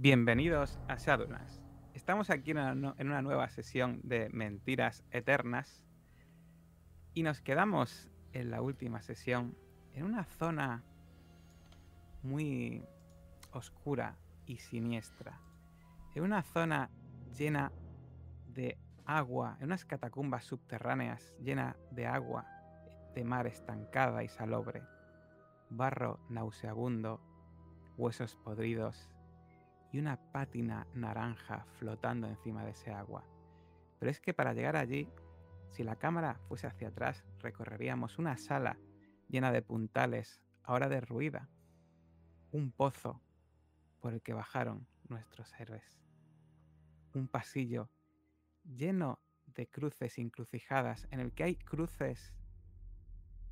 Bienvenidos a Shadowlands. Estamos aquí en una, en una nueva sesión de Mentiras Eternas y nos quedamos en la última sesión en una zona muy oscura y siniestra. En una zona llena de agua, en unas catacumbas subterráneas llena de agua, de mar estancada y salobre, barro nauseabundo, huesos podridos y una pátina naranja flotando encima de ese agua. Pero es que para llegar allí, si la cámara fuese hacia atrás, recorreríamos una sala llena de puntales, ahora derruida, un pozo por el que bajaron nuestros héroes, un pasillo lleno de cruces encrucijadas, en el que hay cruces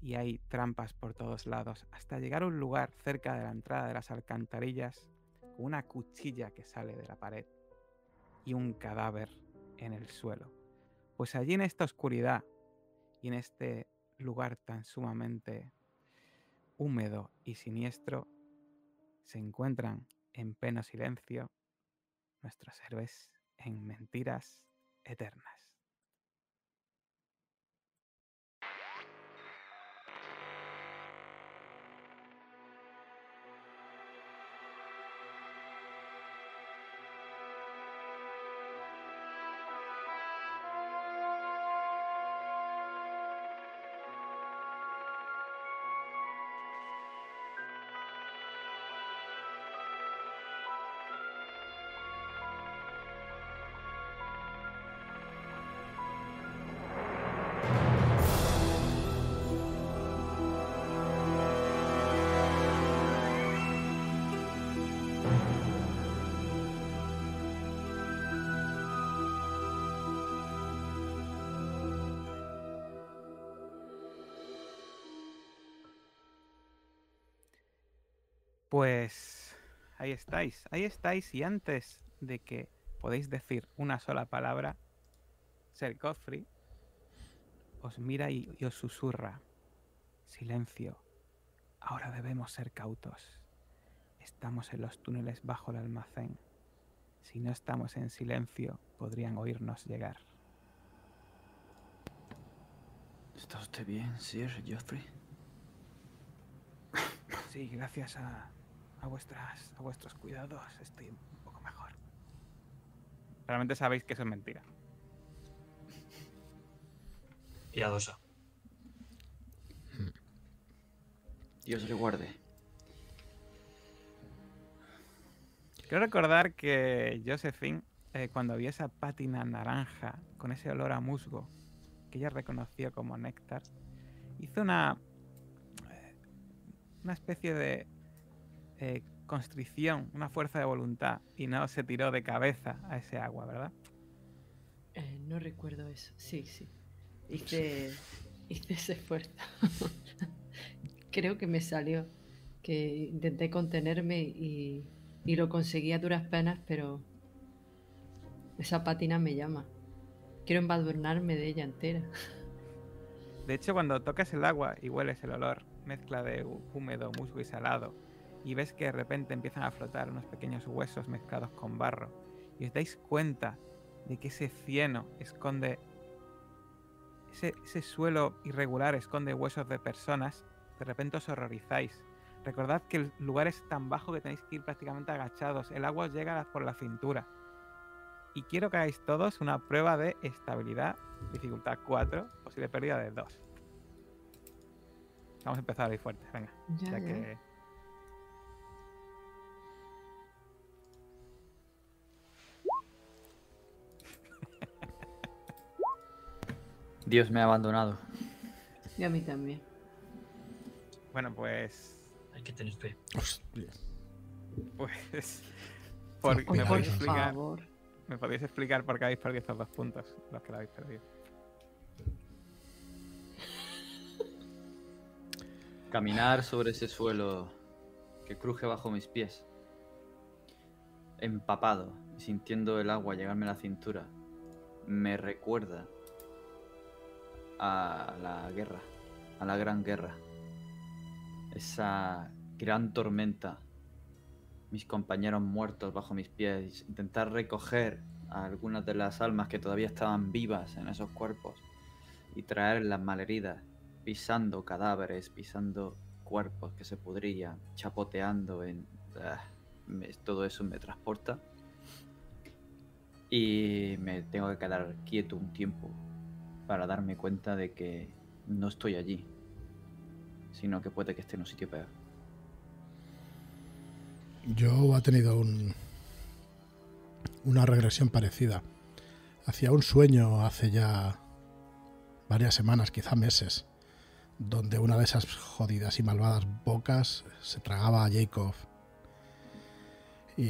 y hay trampas por todos lados, hasta llegar a un lugar cerca de la entrada de las alcantarillas, una cuchilla que sale de la pared y un cadáver en el suelo. Pues allí en esta oscuridad y en este lugar tan sumamente húmedo y siniestro, se encuentran en pleno silencio nuestros héroes en mentiras eternas. Pues ahí estáis, ahí estáis y antes de que podéis decir una sola palabra, Ser Godfrey os mira y, y os susurra. Silencio. Ahora debemos ser cautos. Estamos en los túneles bajo el almacén. Si no estamos en silencio, podrían oírnos llegar. ¿Está usted bien, Sir Geoffrey? Sí, gracias a, a vuestras, a vuestros cuidados estoy un poco mejor. Realmente sabéis que eso es mentira. Piadosa. Dios le guarde. Quiero recordar que Josephine, eh, cuando vio esa pátina naranja con ese olor a musgo que ella reconoció como néctar, hizo una, eh, una especie de eh, constricción, una fuerza de voluntad y no se tiró de cabeza a ese agua, ¿verdad? Eh, no recuerdo eso. Sí, sí. Hice, hice ese esfuerzo. Creo que me salió. Que intenté contenerme y, y lo conseguí a duras penas, pero esa pátina me llama. Quiero embadurnarme de ella entera. De hecho, cuando tocas el agua y hueles el olor, mezcla de hú- húmedo, musgo y salado, y ves que de repente empiezan a flotar unos pequeños huesos mezclados con barro, y os dais cuenta de que ese cieno esconde, ese, ese suelo irregular esconde huesos de personas, de repente os horrorizáis. Recordad que el lugar es tan bajo que tenéis que ir prácticamente agachados, el agua os llega por la cintura. Y quiero que hagáis todos una prueba de estabilidad, dificultad 4, posible pérdida de 2. Vamos a empezar ahí fuertes, venga. Ya. que Dios me ha abandonado. Y a mí también. Bueno, pues. Hay que tener fe. Pues. Por, ¿me, por podéis explicar, favor. ¿Me podéis explicar por qué habéis perdido estos dos puntos? Los que lo habéis perdido. Caminar sobre ese suelo que cruje bajo mis pies, empapado y sintiendo el agua llegarme a la cintura, me recuerda a la guerra, a la gran guerra. Esa gran tormenta mis compañeros muertos bajo mis pies, intentar recoger a algunas de las almas que todavía estaban vivas en esos cuerpos y traerlas malheridas, pisando cadáveres, pisando cuerpos que se pudrían, chapoteando en... ah, todo eso me transporta. Y me tengo que quedar quieto un tiempo para darme cuenta de que no estoy allí, sino que puede que esté en un sitio peor. Yo ha tenido un, una regresión parecida. Hacía un sueño hace ya varias semanas, quizá meses, donde una de esas jodidas y malvadas bocas se tragaba a Jacob. Y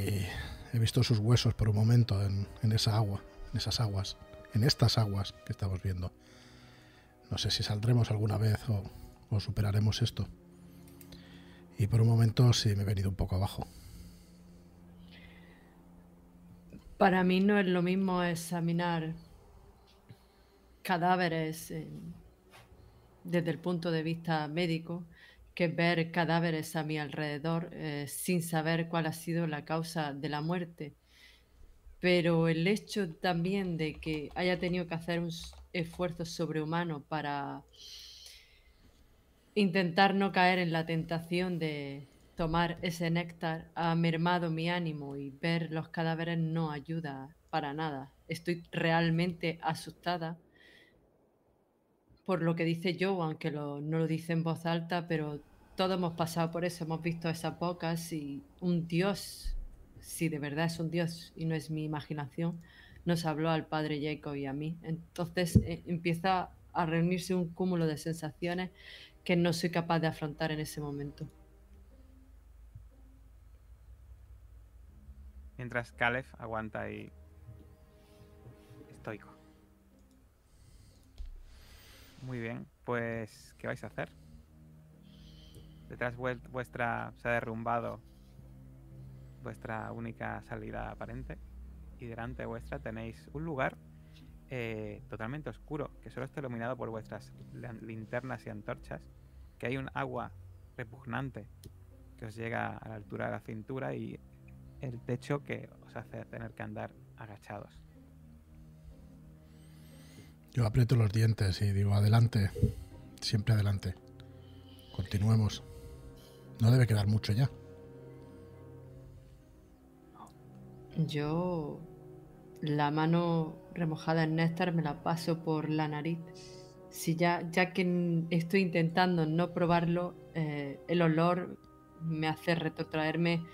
he visto sus huesos por un momento en, en esa agua, en esas aguas, en estas aguas que estamos viendo. No sé si saldremos alguna vez o, superaremos esto. Y por un momento sí me he venido un poco abajo. Para mí no es lo mismo examinar cadáveres desde el punto de vista médico que ver cadáveres a mi alrededor eh, sin saber cuál ha sido la causa de la muerte. Pero el hecho también de que haya tenido que hacer un esfuerzo sobrehumano para intentar no caer en la tentación de tomar ese néctar ha mermado mi ánimo y ver los cadáveres no ayuda para nada. Estoy realmente asustada por lo que dice Joe, aunque no lo dice en voz alta, pero todos hemos pasado por eso, hemos visto esas bocas y un dios, si de verdad es un dios y no es mi imaginación, nos habló al padre Jacob y a mí. Entonces eh, empieza a reunirse un cúmulo de sensaciones que no soy capaz de afrontar en ese momento. Mientras Caleb aguanta ahí. Estoico. Muy bien, pues, ¿qué vais a hacer? Detrás vuestra se ha derrumbado vuestra única salida aparente. Y delante vuestra tenéis un lugar eh, totalmente oscuro, que solo está iluminado por vuestras linternas y antorchas. Que hay un agua repugnante que os llega a la altura de la cintura y el techo que os hace tener que andar agachados. Yo aprieto los dientes y digo, adelante, siempre adelante. Continuemos. No debe quedar mucho ya. Yo la mano remojada en néctar me la paso por la nariz. Si ya, ya que estoy intentando no probarlo, eh, el olor me hace retrotraerme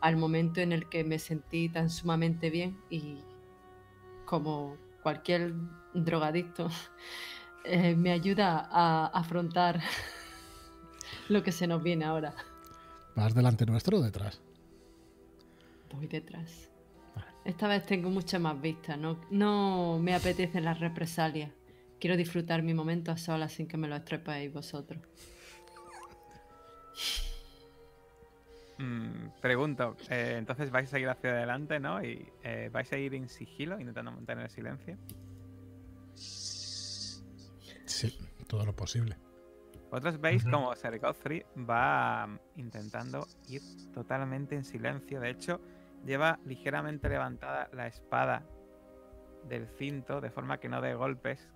al momento en el que me sentí tan sumamente bien y como cualquier drogadicto, eh, me ayuda a afrontar lo que se nos viene ahora. ¿Vas delante nuestro o detrás? Voy detrás. Esta vez tengo mucha más vista, no, no me apetecen las represalias. Quiero disfrutar mi momento a solas sin que me lo estrepéis vosotros. Mm, pregunto, eh, entonces vais a seguir hacia adelante, ¿no? Y eh, vais a ir en sigilo, intentando mantener el silencio. Sí, todo lo posible. Vosotros veis Ujú. como Sir Godfrey va mm, intentando ir totalmente en silencio. De hecho, lleva ligeramente levantada la espada del cinto de forma que no dé golpes,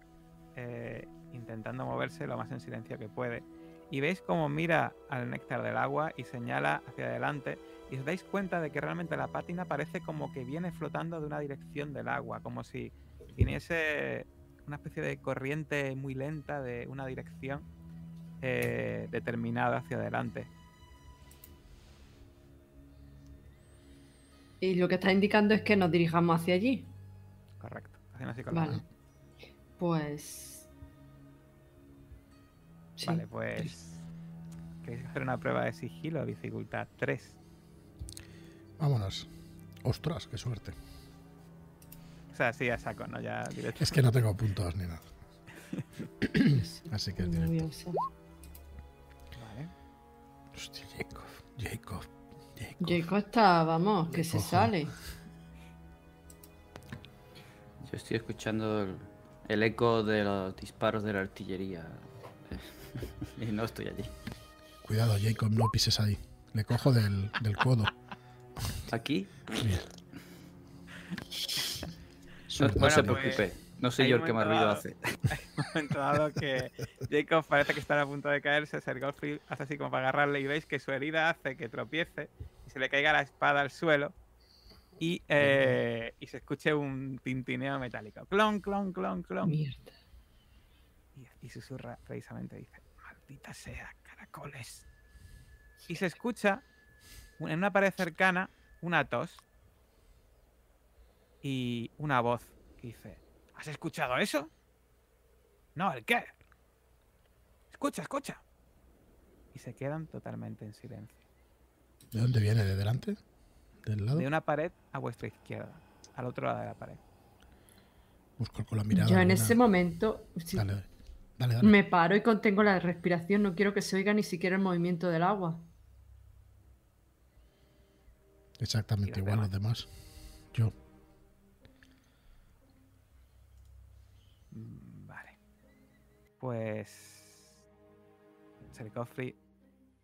eh, intentando moverse lo más en silencio que puede. Y veis como mira al néctar del agua y señala hacia adelante. Y os dais cuenta de que realmente la pátina parece como que viene flotando de una dirección del agua, como si viniese una especie de corriente muy lenta de una dirección eh, determinada hacia adelante. Y lo que está indicando es que nos dirijamos hacia allí. Correcto. Haciendo así con la Vale. mano. Pues... Sí. Vale, pues. ¿Queréis hacer una prueba de sigilo? Dificultad 3. Vámonos. Ostras, qué suerte. O sea, sí, a saco, ¿no? Ya directo. Es que no tengo puntos ni nada. Así que es directo. Vale. Hostia, Jacob, Jacob, Jacob. Jacob está, vamos, que se Cojo. sale. Yo estoy escuchando el, el eco de los disparos de la artillería. y no estoy allí. Cuidado, Jacob, no pises ahí. Le cojo del, del codo. Aquí, Bien. no, se pues, preocupe. No soy hay yo el que más ruido hace. un momento dado que Jacob parece que está a punto de caerse, Sir Godfrey hace así como para agarrarle y veis que su herida hace que tropiece y se le caiga la espada al suelo y, eh, y se escuche un tintineo metálico. Clon, clon, clon, clon. Mierda. Y, y susurra precisamente, dice, maldita sea, caracoles. Y se escucha en una pared cercana una tos y una voz que dice, ¿has escuchado eso? No, ¿el qué? Escucha, escucha. Y se quedan totalmente en silencio. ¿De dónde viene? ¿De delante? ¿Del lado? De una pared a vuestra izquierda, al otro lado de la pared. Busco con la mirada. Yo en alguna- ese momento sí, Dale, dale, dale. me paro y contengo la respiración. No quiero que se oiga ni siquiera el movimiento del agua. Exactamente los igual los demás. Yo. Mm, Vale. Pues. Sir Godfrey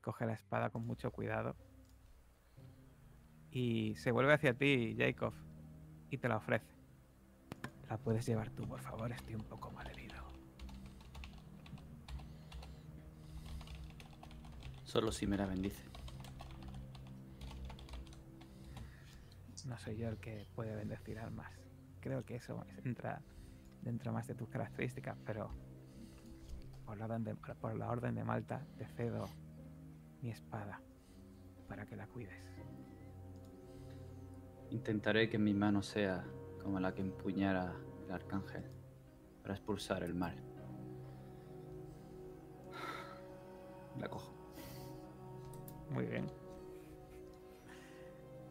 coge la espada con mucho cuidado. Y se vuelve hacia ti, Jacob. Y te la ofrece. La puedes llevar tú, por favor. Estoy un poco mal herido. Solo si me la bendice. No soy yo el que puede bendecir almas. Creo que eso entra dentro más de tus características, pero por la orden de, por la orden de Malta te cedo mi espada para que la cuides. Intentaré que mi mano sea como la que empuñara el arcángel para expulsar el mal. La cojo. Muy bien.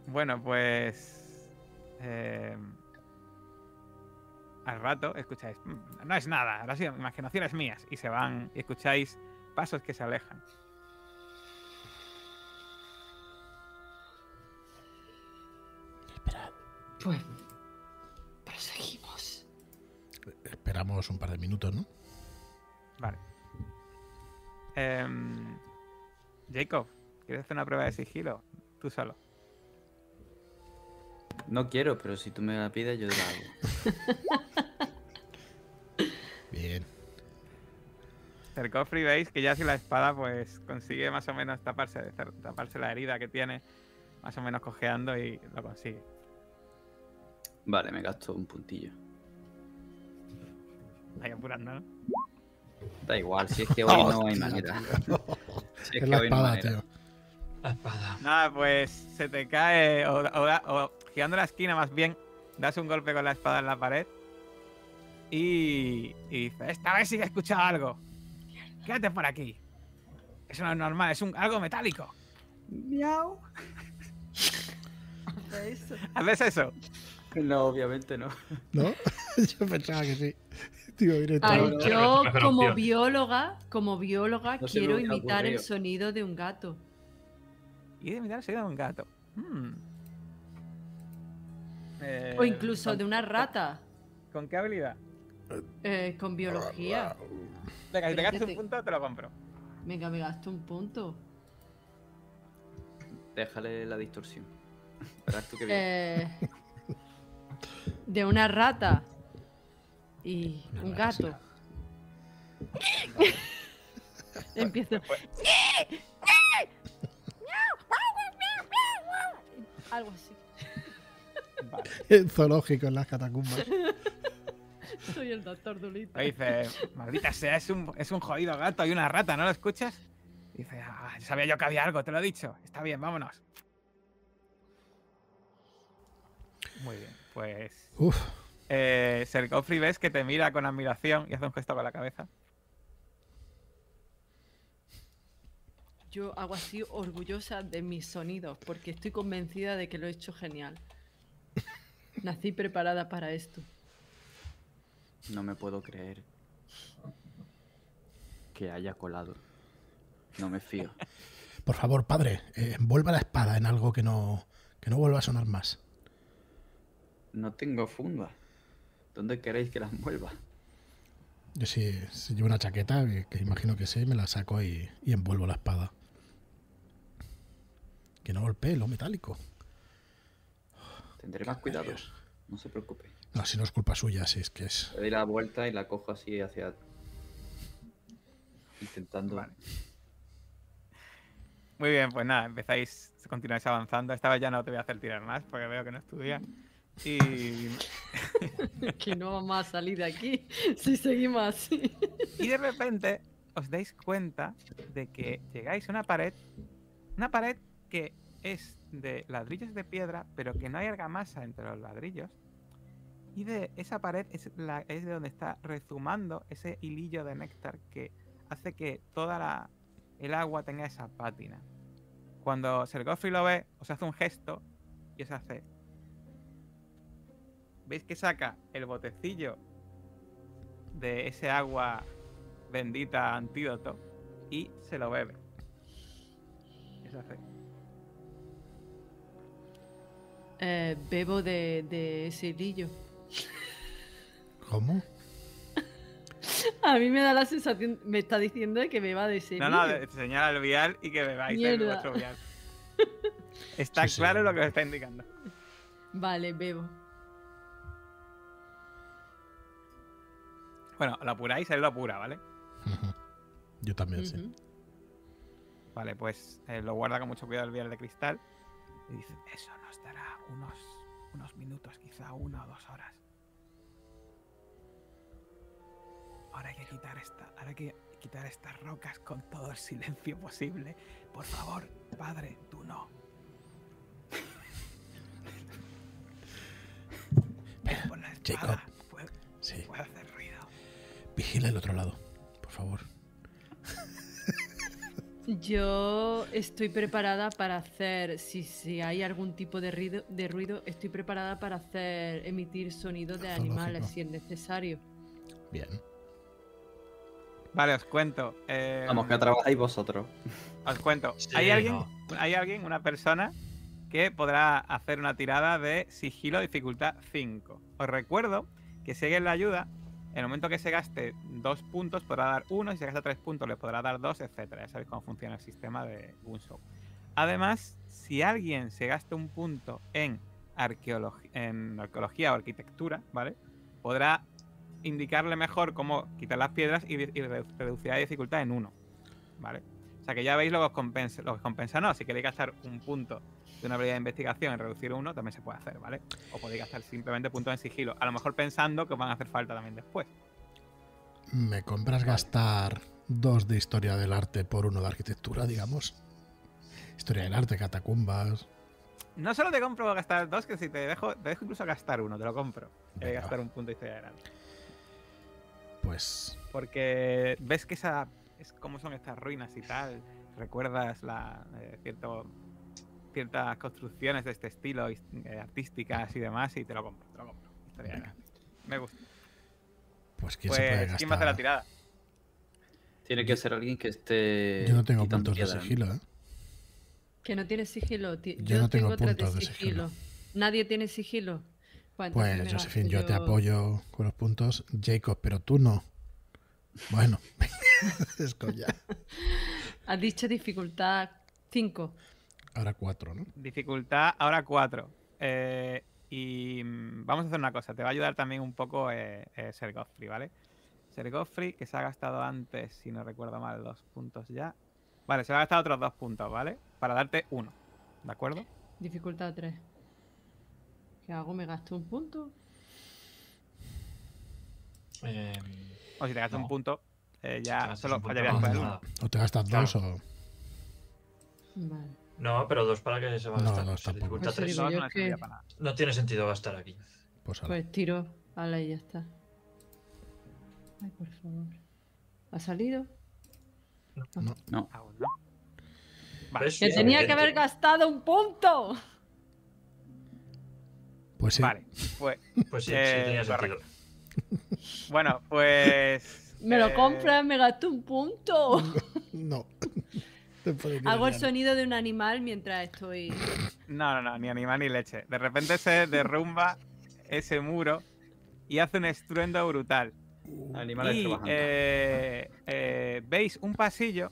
Bueno, pues. eh, al rato escucháis. "Mm, No es nada, ahora sí, imaginaciones mías. Y se van y escucháis pasos que se alejan. Esperad. Pues proseguimos. Esperamos un par de minutos, ¿no? Vale. Em, Jacob, ¿quieres hacer una prueba de sigilo? Tú solo. No quiero, pero si tú me la pides, yo la hago. Bien. El cofre veis que ya sin la espada pues consigue más o menos taparse, taparse la herida que tiene, más o menos cojeando y lo consigue. Vale, me gasto un puntillo. Ahí apurando, ¿no? Da igual, si es que hoy no hay manera. Si es Es que la hoy no hay espada, manera. tío. La espada. Nada, pues se te cae o, o girando la esquina más bien, das un golpe con la espada en la pared y, y dices, esta vez sí que he escuchado algo. Quédate por aquí. Eso no es normal, es un, algo metálico. Miau. ¿Haces eso? No, obviamente no. ¿No? Yo pensaba que sí. Tío, directo. Ay, no, no, yo como bióloga, como bióloga, No quiero imitar el sonido de un gato. Y de mirar el sonido de un gato. Hmm. Eh, O incluso ¿con- de una rata. ¿Con qué habilidad? eh, con biología. Venga, si te gastas un punto, te lo compro. Venga, me gasto un punto. Déjale la distorsión. Verás tú que bien. Eh, de una rata y Una un rata gato. Empiezo. Algo así. Vale. El zoológico en las catacumbas. Soy el doctor Dulito. Ahí dice, maldita sea, es un, es un jodido gato y una rata, ¿no lo escuchas? Dice, ah, sabía yo que había algo, te lo he dicho. Está bien, vámonos. Muy bien, pues... Uf, Eh, Ser Godfrey ves que te mira con admiración y hace un gesto con la cabeza. Yo hago así orgullosa de mis sonidos porque estoy convencida de que lo he hecho genial. Nací preparada para esto. No me puedo creer que haya colado. No me fío. por favor, padre, eh, envuelva la espada en algo que no, que no vuelva a sonar más. No tengo funda. ¿Dónde queréis que la envuelva? Yo si, si llevo una chaqueta, que, que imagino que sí, me la saco y, y envuelvo la espada. Que no golpee lo metálico. Tendré más cuidado. No se preocupe. No, si no es culpa suya, si es que es. Le doy la vuelta y la cojo así hacia. Intentando. Vale. Muy bien, pues nada, empezáis, continuáis avanzando. Esta vez ya no te voy a hacer tirar más porque veo que no estudias. Y que no vamos a salir de aquí si seguimos así. Y de repente os dais cuenta de que llegáis a una pared, una pared que es de ladrillos de piedra, pero que no hay argamasa entre los ladrillos. Y de esa pared es, de donde está rezumando ese hilillo de néctar que hace que toda la, el agua tenga esa pátina. Cuando Sergofri lo ve, os hace un gesto y os hace. ¿Veis que saca el botecillo de ese agua bendita antídoto y se lo bebe? Eso hace. Eh, bebo de, de ese hilillo. ¿Cómo? A mí me da la sensación, me está diciendo que beba de ese No, no, señala el vial y que bebáis de Mierda. vuestro vial. Está Sí, sí. claro lo que os está indicando. Vale, bebo. Bueno, lo apuráis, él lo apura, ¿vale? Yo también, sí. Ujú. Vale, pues eh, lo guarda con mucho cuidado el vial de cristal y dice, eso nos dará unos, unos minutos, quizá una o dos horas. Ahora hay que quitar esta, ahora hay que quitar estas rocas con todo el silencio posible. Por favor, padre, tú no. Espada, Jacob. Sí. hacer ruido. Vigila el otro lado, por favor. Yo estoy preparada para hacer, si, si hay algún tipo de ruido, de ruido, estoy preparada para hacer, emitir sonidos de animales si es necesario. Bien. Vale, os cuento. eh, Vamos, que trabajáis vosotros. Os cuento. Sí, hay alguien, no. hay alguien, una persona que podrá hacer una tirada de sigilo dificultad 5. Os recuerdo que si alguien le ayuda, en el momento que se gaste dos puntos podrá dar uno, si se gasta tres puntos le podrá dar dos, etcétera. Ya sabéis cómo funciona el sistema de Gunshow. Además, si alguien se gasta un punto en, arqueolog- en arqueología o arquitectura, ¿vale? Podrá indicarle mejor cómo quitar las piedras y, y redu- reducirá la dificultad en uno, ¿vale? O sea que ya veis lo que os compensa, lo que os compensa no. Si queréis gastar un punto de una habilidad de investigación en reducir uno, también se puede hacer, ¿vale? O podéis gastar simplemente puntos en sigilo. A lo mejor pensando que os van a hacer falta también después. ¿Me compras gastar dos de historia del arte por uno de arquitectura, digamos? Historia del arte, catacumbas. No solo te compro gastar dos, que si te dejo, te dejo incluso gastar uno, te lo compro. De Venga, gastar un punto de historia del arte. Pues Porque ves que esa es cómo son estas ruinas y tal. Recuerdas la eh, cierto, ciertas construcciones de este estilo eh, artísticas y demás y te lo compro, te lo compro. Historia. Me gusta. Pues ¿quién se puede Pues gastar? ¿quién va a hacer la tirada? Tiene que ser alguien que esté. Yo no tengo puntos de sigilo, ¿eh? Que no tiene sigilo. Yo no tengo tres puntos de sigilo. Nadie tiene sigilo. Pues, Pues, gasto yo te apoyo con los puntos. Jacob, pero tú no. Bueno, es coña. Has dicho dificultad 5. Ahora cuatro, ¿no? Dificultad ahora 4. y mm, vamos a hacer una cosa. Te va a ayudar también un poco eh, eh, Ser Godfrey, ¿vale? Ser Godfrey, que se ha gastado antes, si no recuerdo mal, dos puntos ya. Vale, se va a gastar otros dos puntos, ¿vale? Para darte uno. ¿De acuerdo? Dificultad 3. ¿Qué hago? ¿Me gasto un punto? Eh, O si te gastas No. un punto, eh, ya solo un punto, fallarías con el uno. O te gastas Claro. dos o. Vale. No, pero dos para que se va a No, gastar. dos Si tampoco. Pues tres, Dos no que- no tiene sentido gastar aquí. Pues. Pues tiro. Ala, y ya está. Ay, por favor. ¿Ha salido? No. Aún no. Vale. ¡Que Sí, tenía que haber gastado un punto! Pues sí. Vale, pues Pues sí, Eh, sí tenía bueno, pues. Me lo eh, compras, me gasto un punto. No. Hago el sonido de un animal mientras estoy. No, no, no, ni animal ni leche. De repente se derrumba ese muro y hace un estruendo brutal. Animales y trabajando. eh, eh, veis un pasillo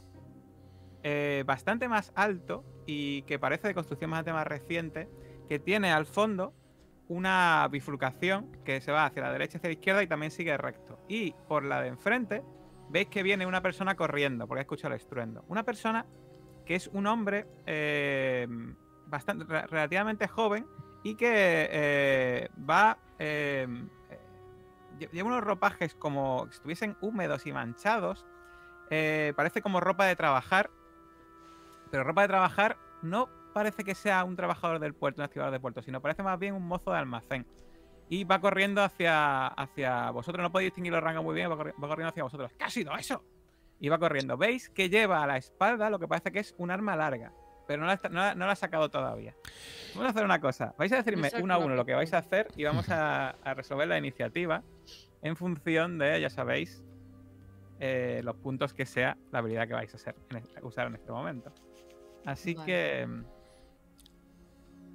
eh, bastante más alto y que parece de construcción bastante más reciente, que tiene al fondo una bifurcación que se va hacia la derecha y hacia la izquierda y también sigue recto. Y por la de enfrente, veis que viene una persona corriendo, porque he escuchado el estruendo. Una persona que es un hombre eh, bastante, re- relativamente joven y que eh, va. eh, lle- lleva unos ropajes como si estuviesen húmedos y manchados. parece como ropa de trabajar. Pero ropa de trabajar no parece que sea un trabajador del puerto, un activador de puerto, sino parece más bien un mozo de almacén. Y va corriendo hacia, hacia vosotros. No podéis distinguir los rangos muy bien, va, corri- va corriendo hacia vosotros. ¿Qué ha sido eso? Y va corriendo. Veis que lleva a la espalda lo que parece que es un arma larga. Pero no la, no la- no la ha sacado todavía. Vamos a hacer una cosa. Vais a decirme uno a uno lo que vais a hacer y vamos a, a resolver la iniciativa en función de, ya sabéis, eh, los puntos que sea la habilidad que vais a hacer, en este- usar en este momento. Así Vale. que. mm,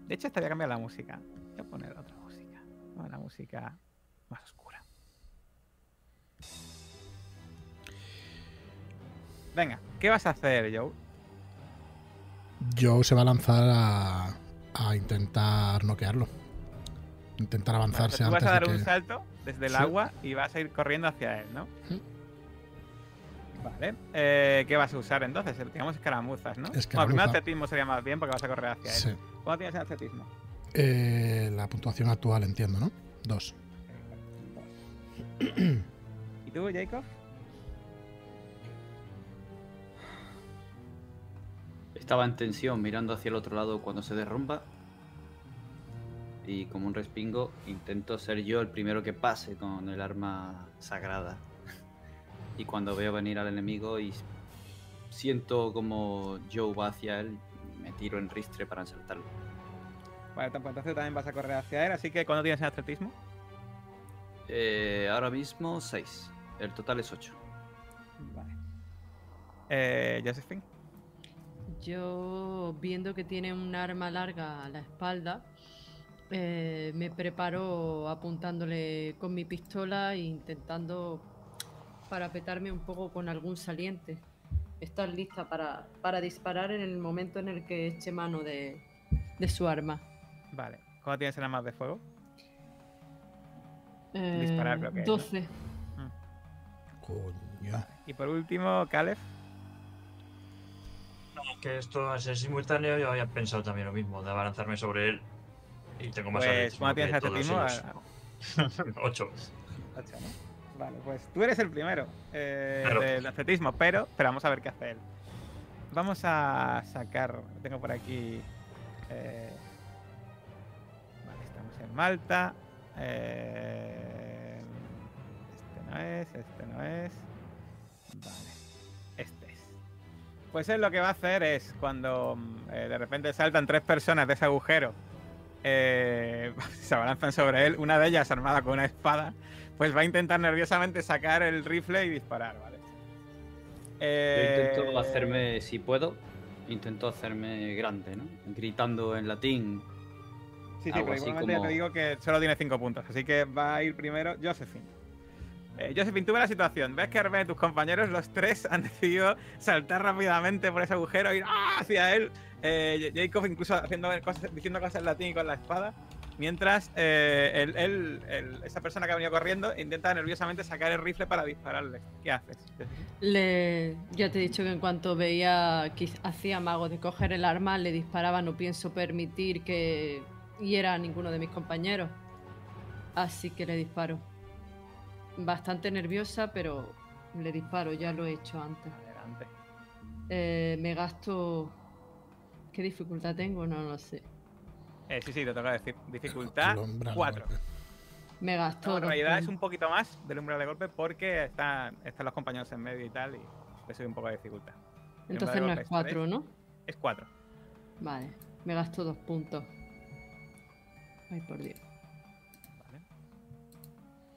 De hecho, esta voy a cambiar la música. Voy a poner otra Una música más oscura. Venga, ¿qué vas a hacer, Joe? Joe se va a lanzar a, a intentar noquearlo. Intentar avanzarse tú vas a dar de un que... salto desde el Sí. agua y vas a ir corriendo hacia él, ¿no? Sí. Vale. Eh, ¿Qué vas a usar entonces? Digamos escaramuzas, ¿no? Bueno, Escaramuza. primero atletismo sería más bien porque vas a correr hacia él. Sí. ¿Cuánto tienes en atletismo? Eh, la puntuación actual, entiendo, ¿no? Dos. ¿Y tú, Jacob? Estaba en tensión mirando hacia el otro lado cuando se derrumba. Y como un respingo, intento ser yo el primero que pase con el arma sagrada. Y cuando veo venir al enemigo y siento como Joe va hacia él, me tiro en ristre para saltarlo. Vale, pues entonces también vas a correr hacia él, así que ¿cuándo tienes en atletismo? Eh, ahora mismo 6. El total es 8. Vale. Eh, Josephine. Yo, viendo que tiene un arma larga a la espalda, eh, me preparo apuntándole con mi pistola e intentando parapetarme un poco con algún saliente. Estar lista para, para disparar en el momento en el que eche mano de, de su arma. Vale. ¿Cuándo tienes en armas de fuego? Eh, Disparar, creo que es, ¿no? 12. Coño. Y por último, Caleb. Que esto al ser simultáneo yo había pensado también lo mismo, de abalanzarme sobre él. Y tengo más Pues, ¿cuándo tienes que todos ellos. Ocho. Ocho, ¿no? Vale, pues tú eres el primero eh, Claro. del atletismo, pero, pero vamos a ver qué hace él. Vamos a sacar, tengo por aquí... eh, Malta. eh, este no es, este no es. Vale, este es. Pues él lo que va a hacer es cuando mm, eh, de repente saltan tres personas de ese agujero eh, se abalanzan sobre él, una de ellas armada con una espada, pues va a intentar nerviosamente sacar el rifle y disparar, ¿vale? Yo Eh, intento hacerme, si puedo, intento hacerme grande, ¿no? Gritando en latín. Sí, sí, pero igualmente como- te digo que solo tiene cinco puntos, así que va a ir primero Josephine. Eh, Josephine, tú ves la situación. Ves que Hervé y tus compañeros, los tres, han decidido saltar rápidamente por ese agujero, ir ¡ah! hacia él. Eh, Jacob incluso haciendo cosas, diciendo cosas en latín y con la espada. Mientras eh, él- él- él- esa persona que ha venido corriendo intenta nerviosamente sacar el rifle para dispararle. ¿Qué haces? Le, ya te he dicho que en cuanto veía que hacía mago de coger el arma, le disparaba. No pienso permitir que hiera a ninguno de mis compañeros. Así que le disparo. Bastante nerviosa, pero le disparo. Ya lo he hecho antes. Adelante. Eh, me gasto. ¿Qué dificultad tengo? No lo sé. Eh, sí, sí, te toca decir. Dificultad El umbral de 4. golpe. Me gasto. No, en realidad es un poquito más del umbral de golpe porque están, están los compañeros en medio y tal, y le sube un poco de dificultad. Entonces no es golpe 4, ¿no? Es 4. Vale. Me gasto dos puntos. Ay, por Dios. Vale.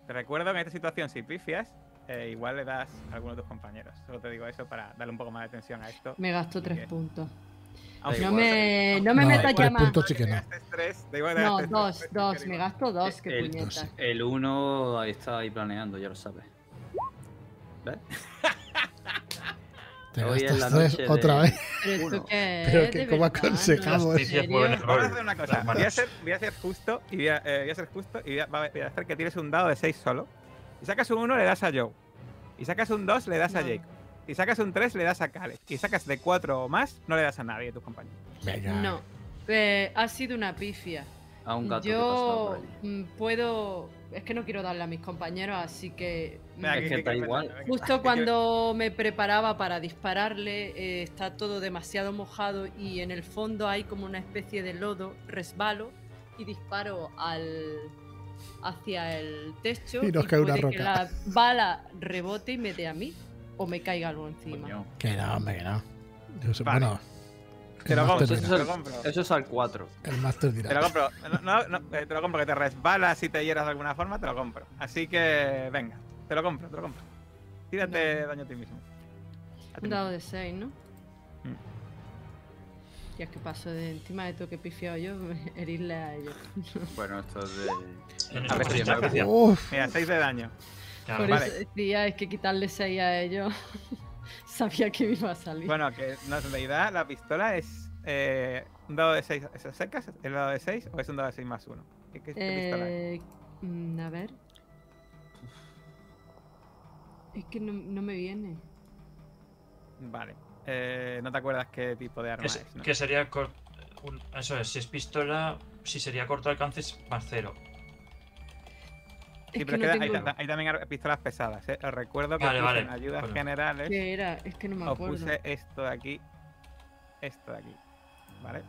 Te recuerdo que en esta situación, si pifias, eh, igual le das a alguno de tus compañeros. Solo te digo eso para darle un poco más de atención a esto. Me gasto ¿Y tres qué? puntos. Aunque No igual, me, no me No, metas tres ya más. que no. que dos, tres, dos. que Me gasto dos, que El- puñetas. El 1 está ahí planeando, ya lo sabes. ¿Ves? Te Hoy es la tres noche de- otra vez. Pero que cómo. Bueno, Vamos a hacer una cosa. Voy a ser, voy a ser justo y voy a, eh, voy a ser justo y voy a, voy a hacer que tires un dado de 6 solo. Si sacas un 1 le das a Joe. Y sacas un 2 le das a No. Jake. Si sacas un 3 le das a Caleb. Y sacas de 4 o más no le das a nadie de tus compañeros. Venga. No, eh, ha sido una pifia. A un gato que pasaba por Yo allí. mm, puedo. Es que no quiero darle a mis compañeros, así que. Venga, Es que ¿qué- está qué- igual. Justo ¿qué- cuando me preparaba para dispararle, eh, está todo demasiado mojado y en el fondo hay como una especie de lodo, resbalo y disparo al hacia el techo Y nos cae una puede que roca. la bala rebote y me dé a mí o me caiga algo encima. Coño. Que no, hombre, que no. Yo sé- Vale. Bueno, Te lo compro, Eso te es, dirá. lo compro. el, eso es al 4. El máster Te lo dirá. compro. No, no, eh, te lo compro que te resbalas y te hieras de alguna forma, te lo compro. Así que, venga, te lo compro, te lo compro. Tírate daño a ti mismo. A ti Un dado mismo. de 6, ¿no? Mm. Ya que paso de encima de todo que he pifiado yo, herirle a ellos. Bueno, esto es de. A ver. Uf, Mira, 6 de daño. Claro, Por vale. eso decía, es que quitarle 6 a ellos sabía que me iba a salir. Bueno, que no, en realidad la pistola es eh, un dado de 6 secas, el dado de 6 o es un dado de 6 más 1. ¿Qué, qué- qué pistola es? Eh, mm, a ver. Es que no, no me viene. Vale. Eh, no te acuerdas qué tipo de arma Que, se- es, ¿no? que sería un- eso es, si es pistola, si sería corto alcance es más cero. Sí, Es pero no que hay, hay también pistolas pesadas, ¿eh? Os recuerdo que Vale, puse vale. en ayudas Bueno. generales ¿Qué era? Es que no me os acuerdo. puse esto de aquí, esto de aquí, ¿vale?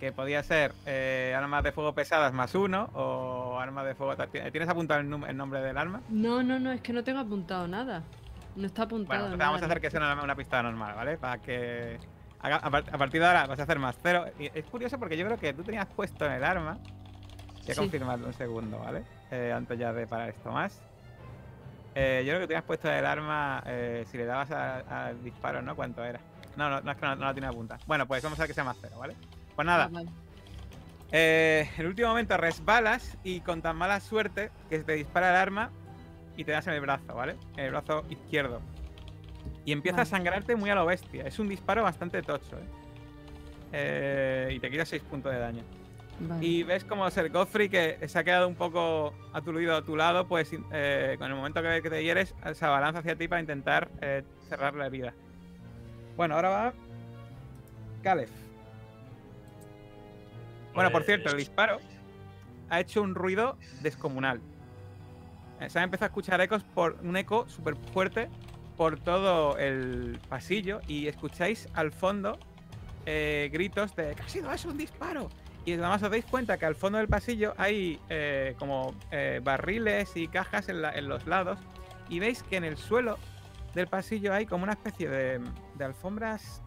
Que podía ser eh, armas de fuego pesadas más uno o armas de fuego... ¿Tienes apuntado el, el nombre del arma? No, no, no, es que no tengo apuntado nada. No está Bueno, apuntado entonces nada. vamos a hacer que sea una, una pistola normal, ¿vale? Para que... haga- a, par- a partir de ahora vas a hacer más cero. Y es curioso porque yo creo que tú tenías puesto en el arma... Voy a Sí. confirmarlo un segundo, ¿vale? Eh, antes ya de parar esto más. Eh, yo creo que tenías puesto el arma, eh, si le dabas al disparo, ¿no? ¿Cuánto era? No, no, no es que no, no la tiene apuntada. Bueno, pues vamos a ver que sea más cero, ¿vale? Pues nada, Ah, vale. eh, en el último momento resbalas y con tan mala suerte que te dispara el arma y te das en el brazo, ¿vale? En el brazo izquierdo. Y empieza a sangrarte muy a lo bestia. Es un disparo bastante tocho, ¿eh? Eh, y te quita 6 puntos de daño. Vale. Y ves como Ser Godfrey, que se ha quedado un poco atuluido a tu lado, pues eh, con el momento que ve que te hieres, se abalanza hacia ti para intentar eh, cerrar la herida. Bueno, ahora va. Caleb. Bueno, por cierto, el Pues, disparo ha hecho un ruido descomunal. Eh, Se han empezado a escuchar ecos por un eco súper fuerte por todo el pasillo y escucháis al fondo eh, gritos de ¿qué ha sido eso? ¡Un disparo! Y además os dais cuenta que al fondo del pasillo hay eh, como eh, barriles y cajas en, los lados y veis que en el suelo del pasillo hay como una especie de, de alfombras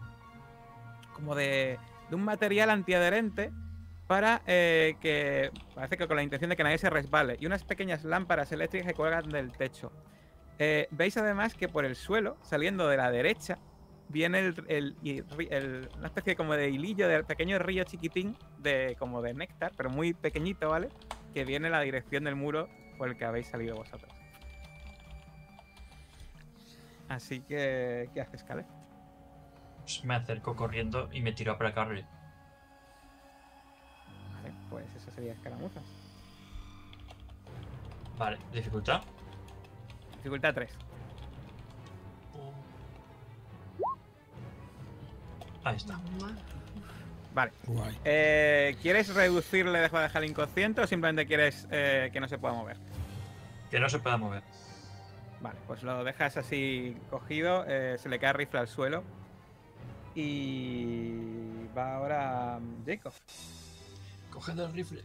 como de, de un material antiadherente para eh, que parece que con la intención de que nadie se resbale y unas pequeñas lámparas eléctricas que cuelgan del techo. Veis además que por el suelo, saliendo de la derecha, viene el, el- el- una especie como de hilillo, de pequeño río chiquitín, de como de néctar, pero muy pequeñito, ¿vale? Que viene en la dirección del muro por el que habéis salido vosotros. Así que, ¿qué haces, Caleb? pues me acerco corriendo y me tiro a placarle. Vale, pues eso sería escaramuzas. Vale, dificultad. Dificultad 3. Ahí está. Vale. guay. Eh, ¿Quieres reducirle, dejar de dejar inconsciente o simplemente quieres eh, que no se pueda mover? Que no se pueda mover. Vale, pues lo dejas así cogido, eh, se le cae el rifle al suelo. Y va ahora mm, Jacob. Coged el rifle.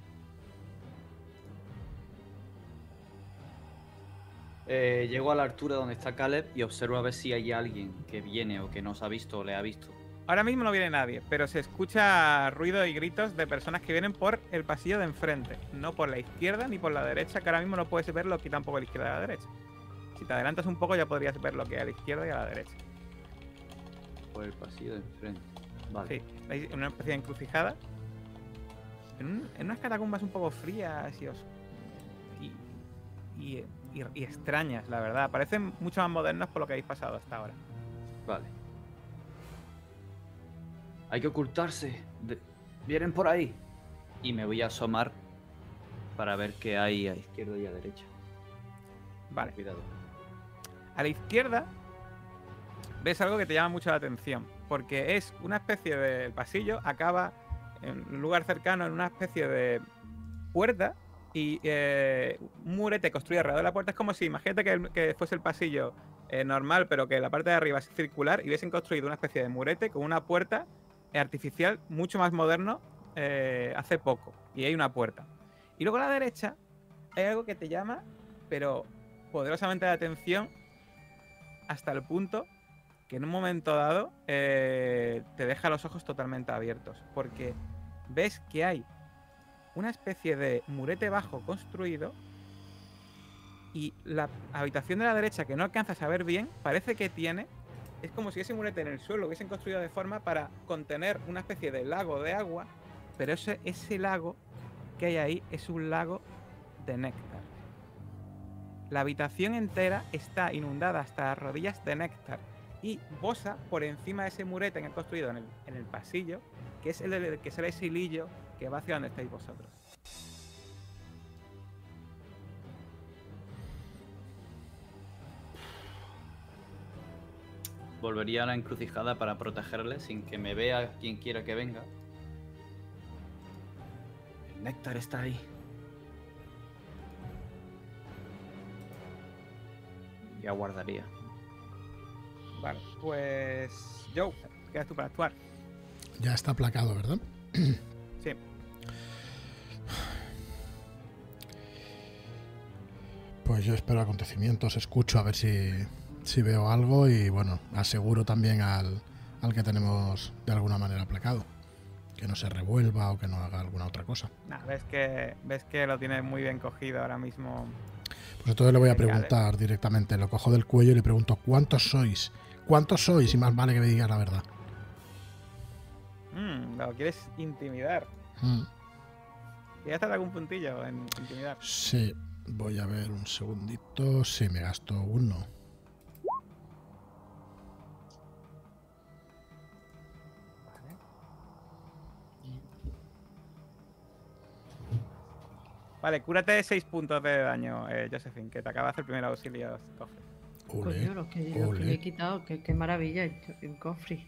Eh, llego a la altura donde está Caleb y observo a ver si hay alguien que viene o que nos ha visto o le ha visto. Ahora mismo no viene nadie, pero se escucha ruido y gritos de personas que vienen por el pasillo de enfrente, no por la izquierda ni por la derecha, que ahora mismo no puedes ver lo que tampoco a la izquierda y a la derecha. Si te adelantas un poco ya podrías ver lo que hay a la izquierda y a la derecha. Por el pasillo de enfrente. Vale. Sí, una especie de encrucijada. En, un- en unas catacumbas un poco frías y, os- y, y- y- extrañas, la verdad. Parecen mucho más modernos por lo que habéis pasado hasta ahora. Vale. Hay que ocultarse. De- Vienen por ahí. Y me voy a asomar para ver qué hay a izquierda y a derecha. Vale. Cuidado. A la izquierda ves algo que te llama mucho la atención, porque es una especie de el pasillo, acaba en un lugar cercano en una especie de puerta y eh, un murete construido alrededor de la puerta. Es como si, imagínate que fuese el pasillo eh, normal, pero que la parte de arriba es circular y hubiesen construido una especie de murete con una puerta artificial mucho más moderno eh, hace poco. Y hay una puerta. Y luego a la derecha hay algo que te llama, pero poderosamente la atención hasta el punto que en un momento dado eh, te deja los ojos totalmente abiertos. Porque ves que hay una especie de murete bajo construido y la habitación de la derecha que no alcanzas a ver bien parece que tiene es como si ese murete en el suelo lo hubiesen construido de forma para contener una especie de lago de agua pero ese, ese lago que hay ahí es un lago de néctar. La habitación entera está inundada hasta las rodillas de néctar y bosa por encima de ese murete que han construido en el, en el pasillo que es el del que sale ese hilillo que va hacia donde estáis vosotros Volvería a la encrucijada para protegerle sin que me vea quien quiera que venga. El néctar está ahí. Y aguardaría. Vale, pues. Joe, quedas tú para actuar. Ya está aplacado, ¿verdad? Sí. Pues yo espero acontecimientos, escucho a ver si, si veo algo y bueno, aseguro también al, al que tenemos de alguna manera aplacado. Que no se revuelva o que no haga alguna otra cosa. Nah, ves que ves que lo tienes muy bien cogido ahora mismo. Pues entonces le voy a Venga, preguntar directamente, lo cojo del cuello y le pregunto, ¿cuántos sois? ¿Cuántos sois? Y más vale que me diga la verdad. Mm, lo quieres intimidar. Mm, ¿Quieres gastar algún puntillo en intimidar? sí, voy a ver un segundito. Sí, me gasto uno. Vale, cúrate 6 puntos de daño, eh, Josephine, que te acaba de hacer primer auxilio. cofre. Coño, lo que, lo que le he quitado, qué, qué maravilla el, el cofre.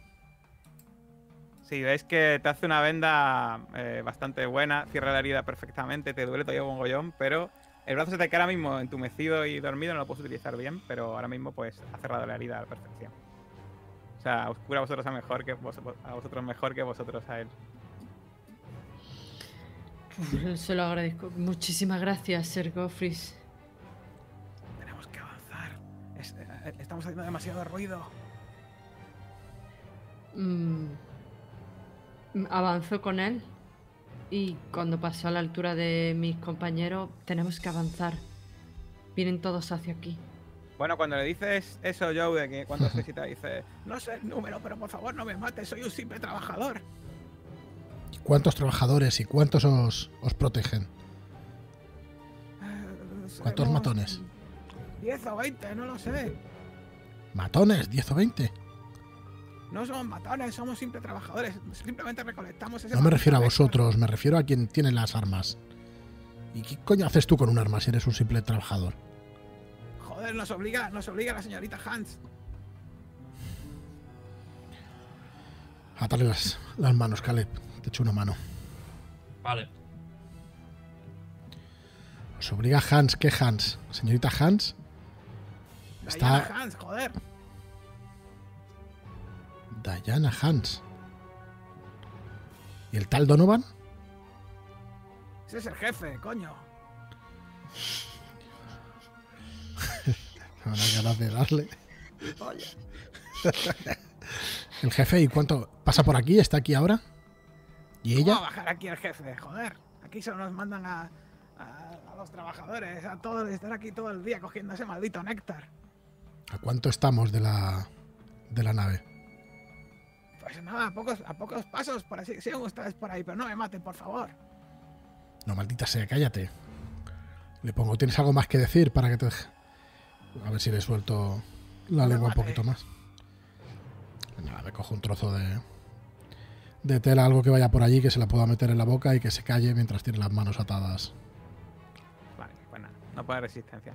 Sí, veis que te hace una venda eh, bastante buena, cierra la herida perfectamente, te duele todavía un gollón, pero el brazo se te queda ahora mismo entumecido y dormido, no lo puedes utilizar bien, pero ahora mismo pues ha cerrado la herida a la perfección. O sea, os cura a vosotros a mejor que vos- a vosotros mejor que vosotros a él. Se lo agradezco. Muchísimas gracias, Sir Gofris. Tenemos que avanzar. Es- eh, estamos haciendo demasiado ruido. Mm, avanzo con él y cuando pasó a la altura de mis compañeros tenemos que avanzar. Vienen todos hacia aquí. Bueno, cuando le dices eso, Joe, de que necesita, dice, no sé el número, pero por favor no me mates, soy un simple trabajador. ¿Y ¿Cuántos trabajadores y cuántos os, os protegen? ¿Cuántos matones? 10 o 20, no lo sé. ¿Matones? ¿10 o 20? No somos matones, somos simples trabajadores. Simplemente recolectamos ese No me refiero a vosotros, me refiero a quien tiene las armas. ¿Y qué coño haces tú con un arma si eres un simple trabajador? Joder, nos obliga, nos obliga la señorita Hans. Atale las, las manos, Caleb. Te echo una mano. Vale. Os obliga Hans. ¿Qué Hans? Señorita Hans. Está- Diana Hans, joder. Diana Hans. ¿Y el tal Donovan? Ese es el jefe, coño. Me da ganas de darle. Oye, El jefe, ¿y cuánto? ¿Pasa por aquí? ¿Está aquí ahora? ¿Y ¿cómo va a ella? bajar aquí el jefe? Joder. Aquí solo nos mandan a, a, a los trabajadores, a todos, estar aquí todo el día cogiendo ese maldito néctar. ¿A cuánto estamos de la, de la nave? Pues nada, a pocos, a pocos pasos, por así, sigan ustedes por ahí, pero no me maten, por favor. No, maldita sea, cállate. Le pongo, ¿tienes algo más que decir para que te deje? A ver si le suelto la No lengua un poquito más. Nada, me cojo un trozo de, de tela algo que vaya por allí, que se la pueda meter en la boca y que se calle mientras tiene las manos atadas. Vale, pues nada, no puede resistencia.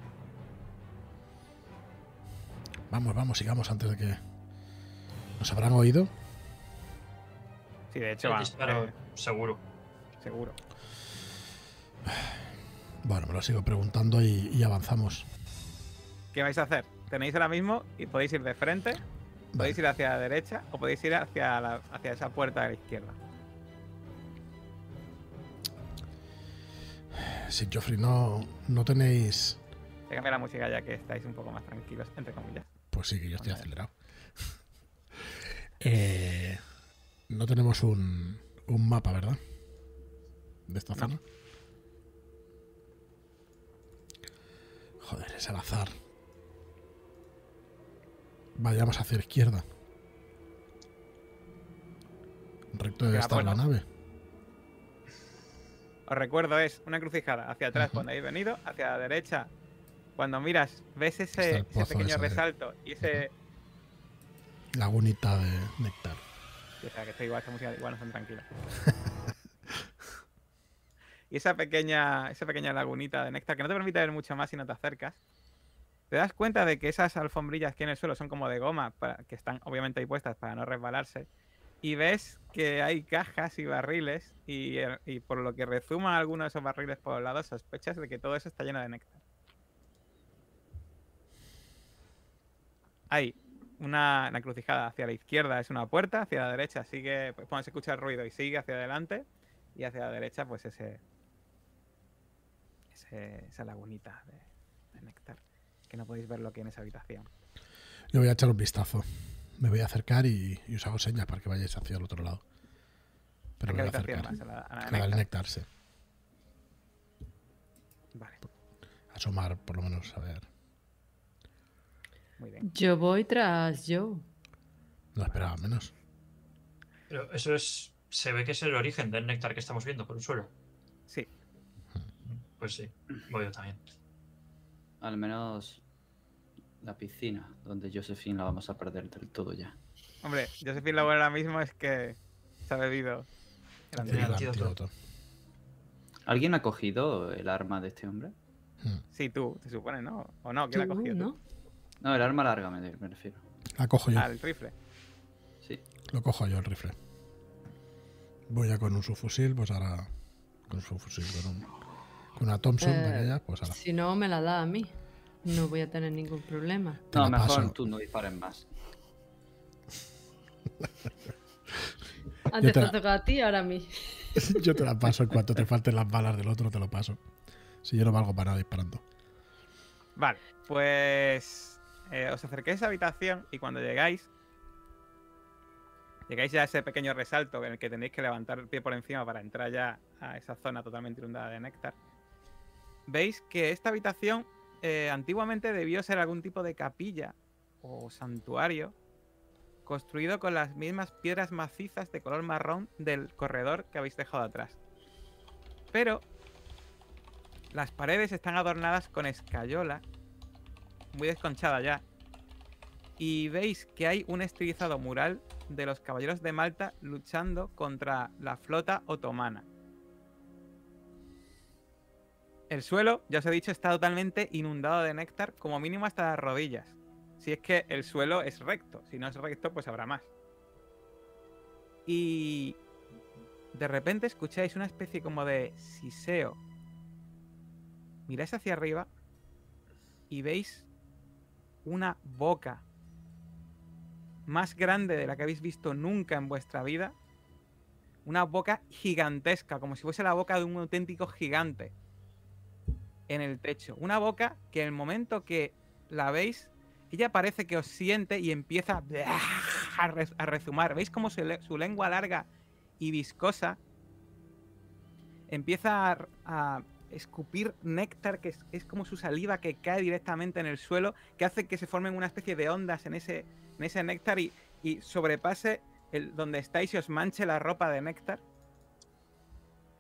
Vamos, vamos, sigamos antes de que... ¿Nos habrán oído? Sí, de hecho, El va, disparo, eh, seguro. seguro. Bueno, me lo sigo preguntando y, y avanzamos. ¿Qué vais a hacer? Tenéis ahora mismo y podéis ir de frente, podéis ir hacia la derecha o podéis ir hacia, la- hacia esa puerta de la izquierda. Si Joffrey no, no tenéis... Voy a cambiar la música ya que estáis un poco más tranquilos, entre comillas. Pues sí, que yo estoy Vale. acelerado. Eh, no tenemos un, un mapa, ¿verdad? De esta No. zona. Joder, es al azar. Vayamos hacia la izquierda. Recto debe estar la nave. Os recuerdo, es una encrucijada hacia atrás cuando habéis venido, hacia la derecha. Cuando miras, ves ese, pequeño ese de- resalto y ese. Lagunita de néctar. O sea, que estoy igual, esta música igual no son tranquilos. y esa pequeña, esa pequeña lagunita de néctar que no te permite ver mucho más si no te acercas. Te das cuenta de que esas alfombrillas que hay en el suelo son como de goma, que están obviamente ahí puestas para no resbalarse. Y ves que hay cajas y barriles, y, por lo que rezuman algunos de esos barriles por los lados, sospechas de que todo eso está lleno de néctar. Hay una, una encrucijada hacia la izquierda es una puerta, hacia la derecha sigue, pues se escucha el ruido y sigue hacia adelante, y hacia la derecha pues ese, ese- esa lagunita de néctar, que no podéis ver lo que hay en esa habitación. Yo voy a echar un vistazo. Me voy a acercar y, y os hago señas para que vayáis hacia el otro lado. Pero ¿A me voy a acercar. ¿A la- a la A la. Vale, Asomar, por lo menos, a ver. muy bien. Yo voy tras Joe. No esperaba menos. Pero eso es. Se ve que es el origen del néctar que estamos viendo por el suelo. Sí, Pues sí, voy yo también. Al menos la piscina, donde Josephine la vamos a perder del todo ya. hombre, Josephine lo bueno ahora mismo es que se ha bebido. ¿Alguien ha cogido el arma de este hombre? Hmm. Sí, tú, te supone, ¿no? ¿O no? ¿Quién la ha cogido? tú? ¿no? No, el arma larga me, me refiero. La cojo yo. Al rifle. Sí. Lo cojo yo el rifle. Voy ya con un subfusil, pues ahora. Con un subfusil, con, un, una Thompson de Eh, aquella, pues ahora. Si no, me la da a mí. No voy a tener ningún problema. Te No, la mejor paso. tú no dispares más. Antes te te la- toca a ti, ahora a mí. Yo te la paso en cuanto te falten las balas del otro, te lo paso. Si yo no valgo para nada disparando. Vale, pues eh, os acerquéis a esa habitación y cuando llegáis, llegáis ya a ese pequeño resalto en el que tenéis que levantar el pie por encima para entrar ya a esa zona totalmente inundada de néctar. Veis que esta habitación eh, antiguamente debió ser algún tipo de capilla o santuario construido con las mismas piedras macizas de color marrón del corredor que habéis dejado atrás. Pero las paredes están adornadas con escayola, muy desconchada ya. Y veis que hay un estilizado mural de los caballeros de Malta luchando contra la flota otomana. El suelo, ya os he dicho, está totalmente inundado de néctar, como mínimo hasta las rodillas. Si es que el suelo es recto, si no es recto, pues habrá más. Y de repente escucháis una especie como de siseo miráis hacia arriba y veis una boca más grande de la que habéis visto nunca en vuestra vida. Una boca gigantesca, como si fuese la boca de un auténtico gigante en el techo. Una boca que en el momento que la veis, ella parece que os siente y empieza a, re- a rezumar. ¿Veis cómo su, le- su lengua larga y viscosa empieza a, a escupir néctar, que es, es como su saliva que cae directamente en el suelo, que hace que se formen una especie de ondas en ese, en ese néctar y, y sobrepase el, donde estáis y os manche la ropa de néctar.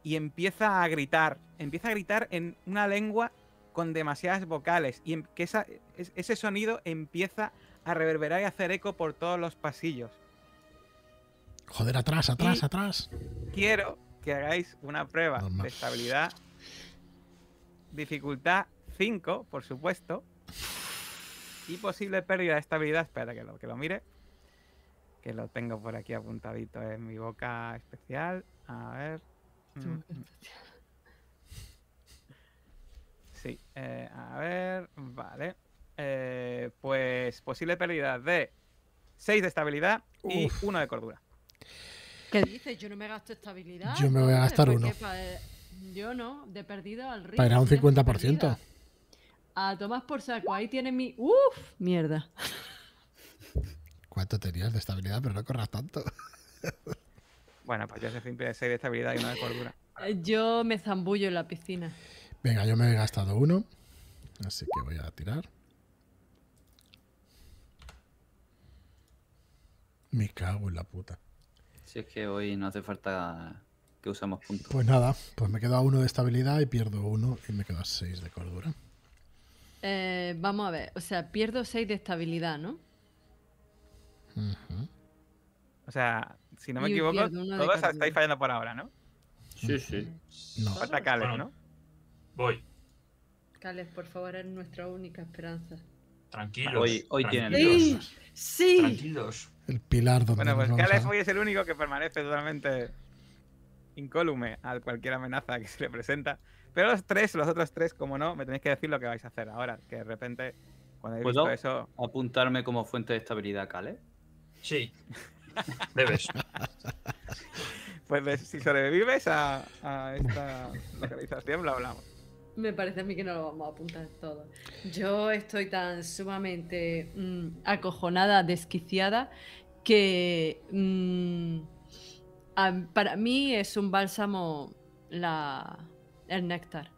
Y empieza a gritar, empieza a gritar en una lengua con demasiadas vocales y em- que esa- es- ese sonido empieza a reverberar y hacer eco por todos los pasillos. Joder, atrás, atrás, Y- atrás. Quiero que hagáis una prueba Normal. de estabilidad. Dificultad 5, por supuesto. Y posible pérdida de estabilidad. Espera que lo, que lo mire. Que lo tengo por aquí apuntadito en mi boca especial. A ver. Sí, eh, a ver, vale. Eh, pues posible pérdida de 6 de estabilidad y Uf. 1 de cordura. ¿Qué dices? Yo no me gasto estabilidad. Yo me voy a gastar ¿Para uno. Yo no, de perdido al río. Para un ya estoy 50%. perdida. A tomar por saco, ahí tiene mi. ¡Uf! Mierda. ¿Cuánto tenías de estabilidad? Pero no corras tanto. Bueno, pues Josephine pide 6 de estabilidad y 1 de cordura. Eh, Yo me zambullo en la piscina. Venga, yo me he gastado uno. Así que voy a tirar. Me cago en la puta. Si es que hoy no hace falta que usemos puntos. Pues nada, pues me quedo a uno de estabilidad y pierdo uno y me quedo a seis de cordura. Eh, vamos a ver, o sea, pierdo 6 de estabilidad, ¿no? O sea, si no me equivoco, todos estáis fallando por ahora, ¿no? Sí, sí. No. Falta Caleb, Bueno. ¿no? Voy. Cales, por favor, es nuestra única esperanza. Tranquilos. Hoy- hoy tienen ¡Sí! ¡Sí! Tranquilos. El pilar donde Bueno, pues a- hoy es el único que permanece totalmente incólume a cualquier amenaza que se le presenta. Pero los tres, los otros tres, como no, me tenéis que decir lo que vais a hacer ahora. Que de repente, cuando visto eso, Apuntarme como fuente de estabilidad, Cale. Sí. Debes. pues si sobrevives a, a esta localización, lo hablamos. Me parece a mí que no lo vamos a apuntar todo. Yo estoy tan sumamente mm, acojonada, desquiciada, que mm, a- para mí es un bálsamo la, el néctar.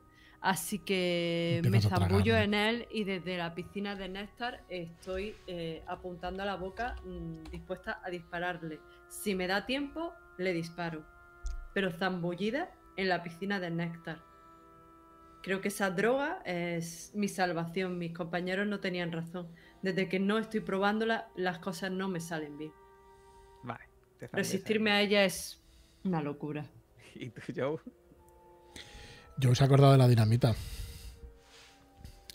Así que me Empiezas zambullo en él y desde la piscina de néctar estoy eh, apuntando a la boca mm, dispuesta a dispararle. Si me da tiempo, le disparo. Pero zambullida en la piscina de néctar. Creo que esa droga es mi salvación. Mis compañeros no tenían razón. Desde que no estoy probándola, las cosas no me salen bien. Vale. te Resistirme a ella es una locura. ¿Y tú, Joe? Yo os he acordado de la dinamita.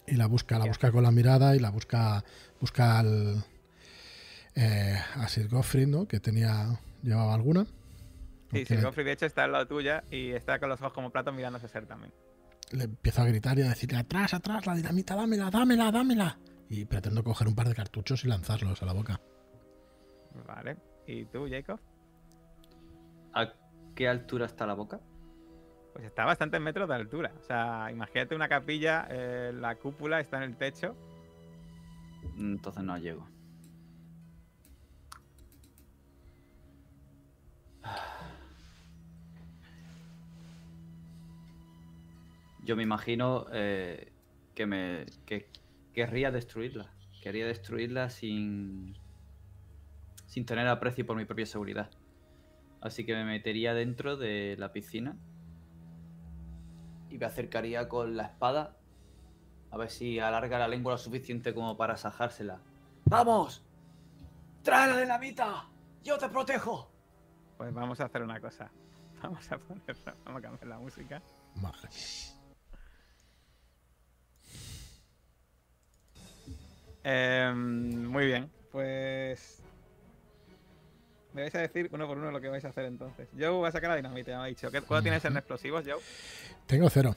Y la busca, la busca con la mirada y la busca, busca al, eh, a Sir Goffrey, ¿no? Que tenía, llevaba alguna. Sí, le, Goffrey de hecho está al lado tuya y está con los ojos como platos mirándose a ser también. le empiezo a gritar y a decirle, atrás, atrás, la dinamita, dámela, dámela, dámela. Y pretendo coger un par de cartuchos y lanzarlos a la boca. Vale. ¿Y tú, Jacob? ¿A qué altura está la boca? Pues está a bastantes metros de altura. O sea, imagínate una capilla, eh, la cúpula está en el techo. Entonces no llego. Yo me imagino eh, que me que querría destruirla. Querría destruirla sin sin tener aprecio por mi propia seguridad. Así que me metería dentro de la piscina y me acercaría con la espada a ver si alarga la lengua lo suficiente como para sajársela. ¡Vamos! ¡Trae la dinamita! ¡Yo te protejo! Pues vamos a hacer una cosa. Vamos a ponerla, vamos a cambiar la música. Madre mía. Em, muy bien, pues. Me vais a decir uno por uno lo que vais a hacer entonces. Joe va a sacar la dinamita, ya me ha dicho. ¿Qué, ¿Cuánto tienes en explosivos, Joe? Tengo cero.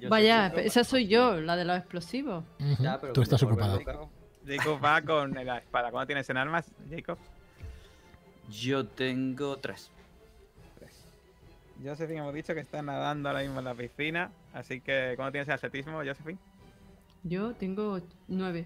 Yo Vaya, esa soy yo, la de los explosivos. Ya, pero Tú estás ocupado. Jacob, Jacob va con la espada. ¿Cuánto tienes en armas, Jacob? Yo tengo tres. Tres. Josephine hemos dicho que está nadando ahora mismo en la piscina. Así que, ¿cuánto tienes en atletismo, Josephine? Yo tengo. Nueve.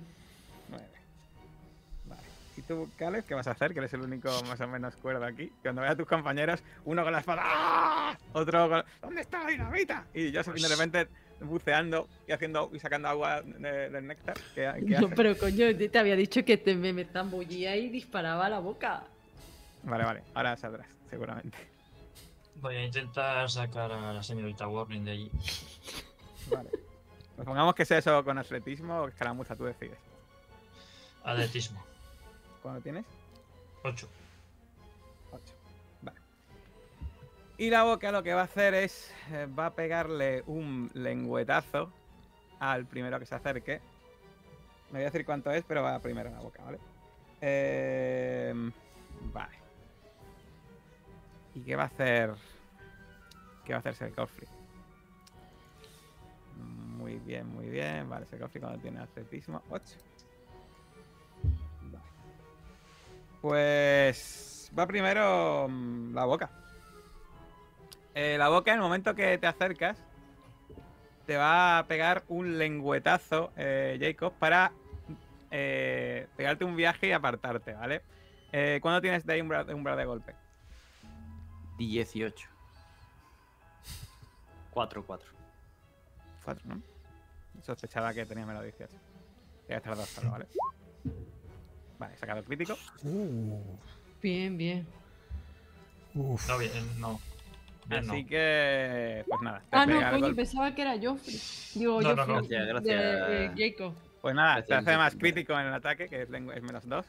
¿Y tú, Caleb, qué vas a hacer? Que eres el único más o menos cuerdo aquí. Cuando veas a tus compañeros, uno con la espada, ¡ah! otro con... ¿Dónde está la dinamita? Y de repente buceando y haciendo y sacando agua de- del néctar. ¿Qué, qué No, hace? pero coño, te había dicho que te, me, me y disparaba la boca. Vale, vale. Ahora saldrás, seguramente. Voy a intentar sacar a la señorita Warning de allí. Vale. Pues pongamos que sea eso con atletismo o escaramuza, tú decides. Atletismo. ¿Cuándo tienes? 8. 8. Vale. Y la boca lo que va a hacer es. eh, va a pegarle un lengüetazo al primero que se acerque. Me voy a decir cuánto es, pero va primero en la boca, ¿vale? Eh, vale. ¿Y qué va a hacer? ¿Qué va a hacer Selkofri? Muy bien, muy bien. Vale, Selkofri cuando tiene atletismo. 8. Pues va primero mm, la boca. Eh, la boca, en el momento que te acercas, te va a pegar un lengüetazo, eh, Jacob, para eh, pegarte un viaje y apartarte, ¿vale? Eh, ¿Cuándo tienes de umbral, de umbral de golpe? 18. 4, 4. 4, ¿no? Sospechaba que tenía menos 18. Voy a estar dos ¿vale? Vale, he sacado el crítico. Uh, Bien, bien. uf. No, bien, no. Bien, no. Así que, pues nada. te Ah, no, coño, golpe. pensaba que era Joffrey. Digo, No, no, Joffrey. no. Gracias, de, gracias. eh, Jacob. Pues nada, te Gracias, hace más crítico en el ataque, que es, es menos 2.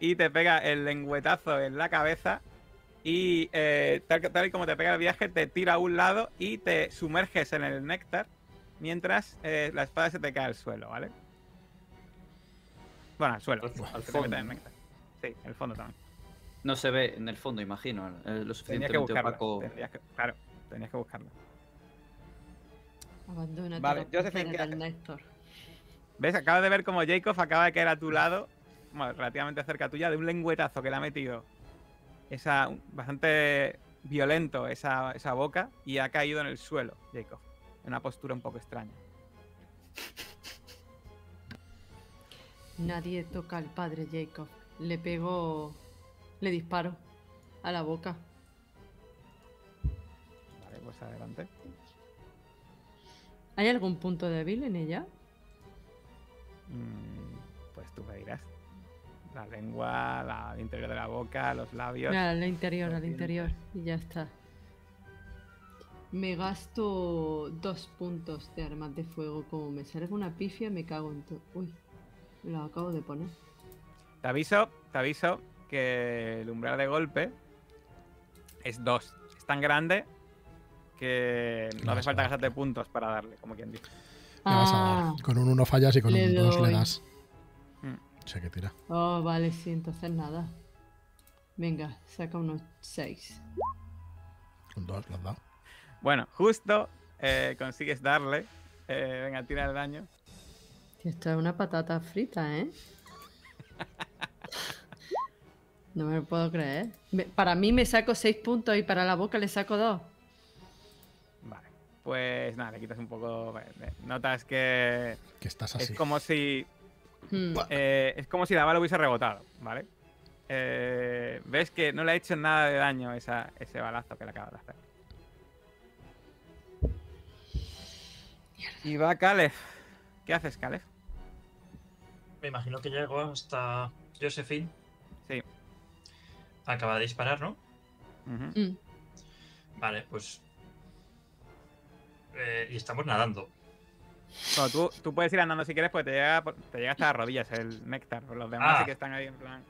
y te pega el lengüetazo en la cabeza. Y eh, tal y como te pega el viaje, te tira a un lado y te sumerges en el néctar. Mientras eh, la espada se te cae al suelo, ¿vale? Bueno, al suelo. Al- fondo. Sí, en el fondo también. No se ve en el fondo, imagino. Es lo Tenías que suficientemente buscarlo. opaco. Tendrías que, claro, tenías que buscarlo. Abandona Vale, todos Josephine, los poderes ¿qué del haces? Néstor. ¿Ves? Acabas de ver como Jacob acaba de caer a tu lado, bueno, relativamente cerca tuya, de un lengüetazo que le ha metido esa bastante violento esa, esa boca y ha caído en el suelo, Jacob. En una postura un poco extraña. Nadie toca al padre Jacob. Le pego. Le disparo a la boca. Vale, pues adelante. ¿Hay algún punto débil en ella? Mm, pues tú me dirás. La lengua, la, el interior de la boca, los labios. Al interior, al interior. Y ya está. Me gasto dos puntos de armas de fuego. Como me salga una pifia, me cago en todo. Uy, lo acabo de poner. Te aviso, te aviso que el umbral de golpe es 2. Es tan grande que no hace falta gastarte puntos para darle, como quien dice. Le vas a Ah, dar. Con un 1 fallas y con Le un 2 le das. Mm. Sé que tira. oh, vale, sí, entonces nada. Venga, saca unos 6. Un 2 le has dado. Bueno, justo eh, consigues darle. Eh, venga, tira el daño. Esto es una patata frita, ¿eh? No me lo puedo creer. Para mí me saco 6 puntos y para la boca le saco 2. Vale. Pues nada, le quitas un poco. Notas que Que estás así. es como si. Hmm. eh, es como si la bala hubiese rebotado, ¿vale? Eh, Ves que no le ha hecho nada de daño esa, ese balazo que le acabas de hacer. Y va Calef. ¿Qué haces, Calef? Me imagino que llego hasta Josephine. Sí. Acaba de disparar, ¿no? Mm. Vale, pues. Eh, y estamos nadando. Bueno, tú, tú puedes ir andando si quieres, pues te llega, te llega hasta las rodillas el néctar. Los demás Ah. sí que están ahí en plan.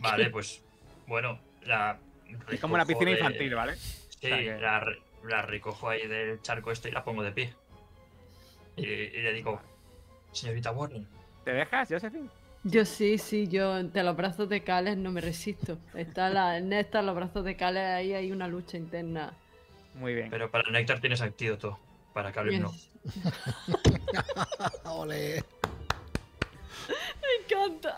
Vale, pues. Bueno, la. Es como una piscina de- infantil, ¿vale? Sí, O sea que- la, re- la recojo ahí del charco este y la pongo de pie. Y, y le digo, señorita Warren, ¿Te dejas, Josephine? Yo sí, sí, yo ante los brazos de Cales no me resisto. Está la Néstor, los brazos de Cales, ahí hay una lucha interna. Muy bien. pero para Néctar tienes antídoto. Para Caleb no. ¡Ole! Me encanta.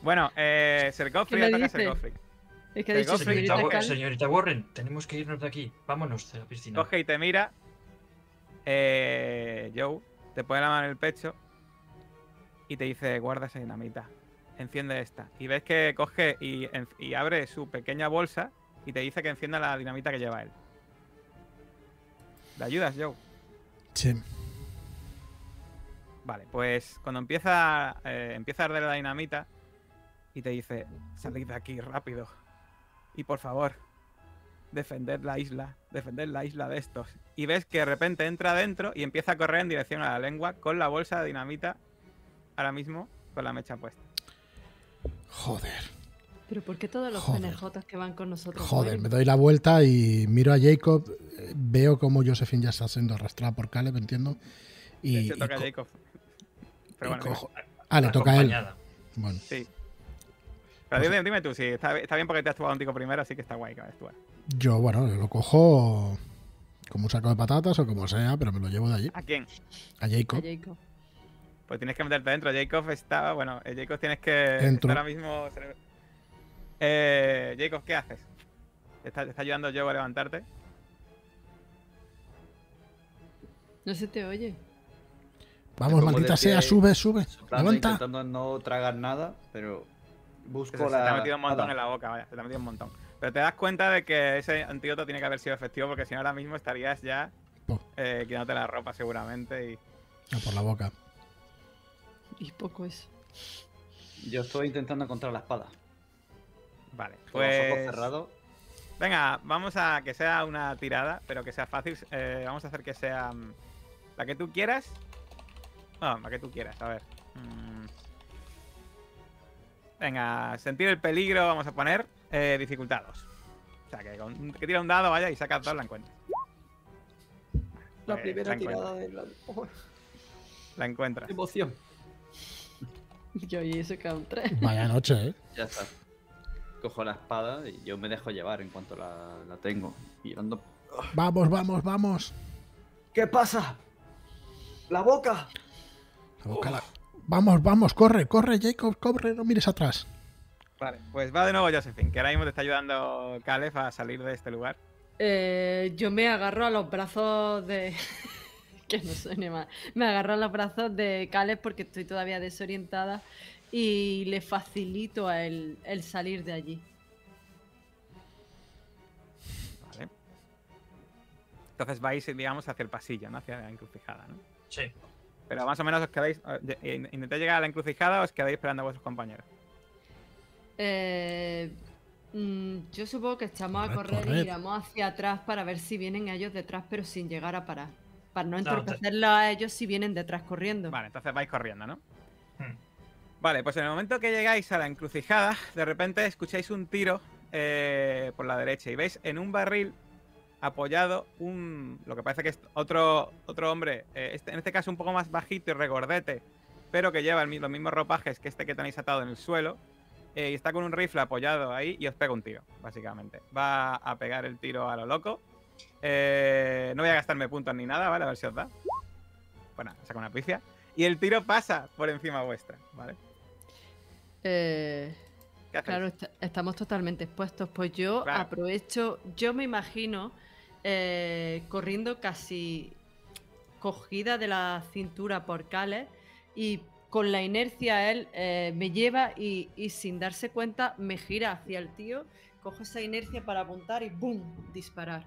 Bueno, eh, Sergofri ¿Qué me ataca a? Sergofri. Es que ha dicho Señorita, Cales. señorita Warren, tenemos que irnos de aquí. Vámonos de la piscina. Coge y te mira. Eh, Joe te pone la mano en el pecho y te dice: Guarda esa dinamita. Enciende esta. Y ves que coge y, abre su pequeña bolsa y te dice que encienda la dinamita que lleva él. ¿Le ayudas, Joe? Sí. Vale, pues cuando empieza, eh, empieza a arder la dinamita y te dice, salid de aquí rápido. Y por favor, defended la isla, defended la isla de estos. Y ves que de repente entra adentro y empieza a correr en dirección a la lengua con la bolsa de dinamita ahora mismo con la mecha puesta. Joder. Pero ¿por qué todos los Joder. que van con nosotros Joder, me doy la vuelta y miro a Jacob. eh, Veo como Josephine ya está siendo arrastrada por Caleb, entiendo. Y, De hecho, y toca a co- Jacob. Pero bueno, cojo- Ah, le toca a él. Bueno, sí. Pero dime, dime tú, sí, está, está bien porque te has actuado un tico primero, así que está guay que vayas tú. Yo, bueno, lo cojo como un saco de patatas o como sea, pero me lo llevo de allí. ¿A quién? A A Jacob. Pues tienes que meterte dentro. Jacob está, bueno, eh, Jacob tienes que. Entro. ahora mismo. Eh, Jacob, ¿qué haces? ¿Te está, te está ayudando Joe a levantarte? No se te oye. Vamos, Como maldita sea, sube, sube. Levanta. intentando no tragar nada, pero Se, busco se te la. ha metido un montón nada. en la boca, vaya, se te ha metido un montón. Pero te das cuenta de que ese antídoto tiene que haber sido efectivo porque si no ahora mismo estarías ya eh, quitándote la ropa seguramente y. Ah, por la boca. Y poco eso. Yo estoy intentando encontrar la espada. Vale, Con los ojos pues. cerrados. Venga, vamos a que sea una tirada, pero que sea fácil. Eh, vamos a hacer que sea mm, la que tú quieras. No, la que tú quieras, a ver. Mm. Venga, sentir el peligro, vamos a poner eh, dificultad 2. O sea, que, con- que tira un dado, vaya, y sacas dos, la encuentras. La Pues, primera encuentras, tirada de la. Oh, La encuentras. emoción. Yo y eso queda un 3. Vaya noche, ¿eh? Ya está. Cojo la espada y yo me dejo llevar en cuanto la, la tengo. Mirando. Vamos, vamos, vamos. ¿Qué pasa? ¡La boca! La boca la- Vamos, vamos, corre, corre, Jacob, corre, no mires atrás. Vale, pues va de nuevo Josephine, que ahora mismo te está ayudando Caleb a salir de este lugar. Eh, yo me agarro a los brazos de. que no suene mal. Me agarro a los brazos de Caleb porque estoy todavía desorientada y le facilito a él el salir de allí. Vale. Entonces vais, digamos, hacia el pasillo, ¿no? Hacia la encrucijada, ¿no? Sí. Pero más o menos os quedáis. eh, Intentáis llegar a la encrucijada o os quedáis esperando a vuestros compañeros. Eh, mm, yo supongo que echamos a Corred, correr y miramos hacia atrás para ver si vienen ellos detrás, pero sin llegar a parar. Para no No, te- entorpecerlos a ellos si vienen detrás corriendo. Vale, entonces vais corriendo, ¿no? Hmm. Vale, pues en el momento que llegáis a la encrucijada, de repente escucháis un tiro eh, por la derecha y veis en un barril apoyado un. Lo que parece que es otro, otro hombre, eh, este- en este caso un poco más bajito y regordete, pero que lleva el los mismos ropajes que este que tenéis atado en el suelo. Eh, y está con un rifle apoyado ahí y os pega un tiro, básicamente. Va a pegar el tiro a lo loco. Eh, no voy a gastarme puntos ni nada, ¿vale? A ver si os da. Bueno, saca una pifia. Y el tiro pasa por encima vuestra, ¿vale? Eh, ¿Qué? Claro, est- estamos totalmente expuestos. Pues yo Claro. aprovecho, yo me imagino eh, corriendo casi cogida de la cintura por Cales y con la inercia él eh, me lleva y, y sin darse cuenta me gira hacia el tío, cojo esa inercia para apuntar y ¡boom! disparar.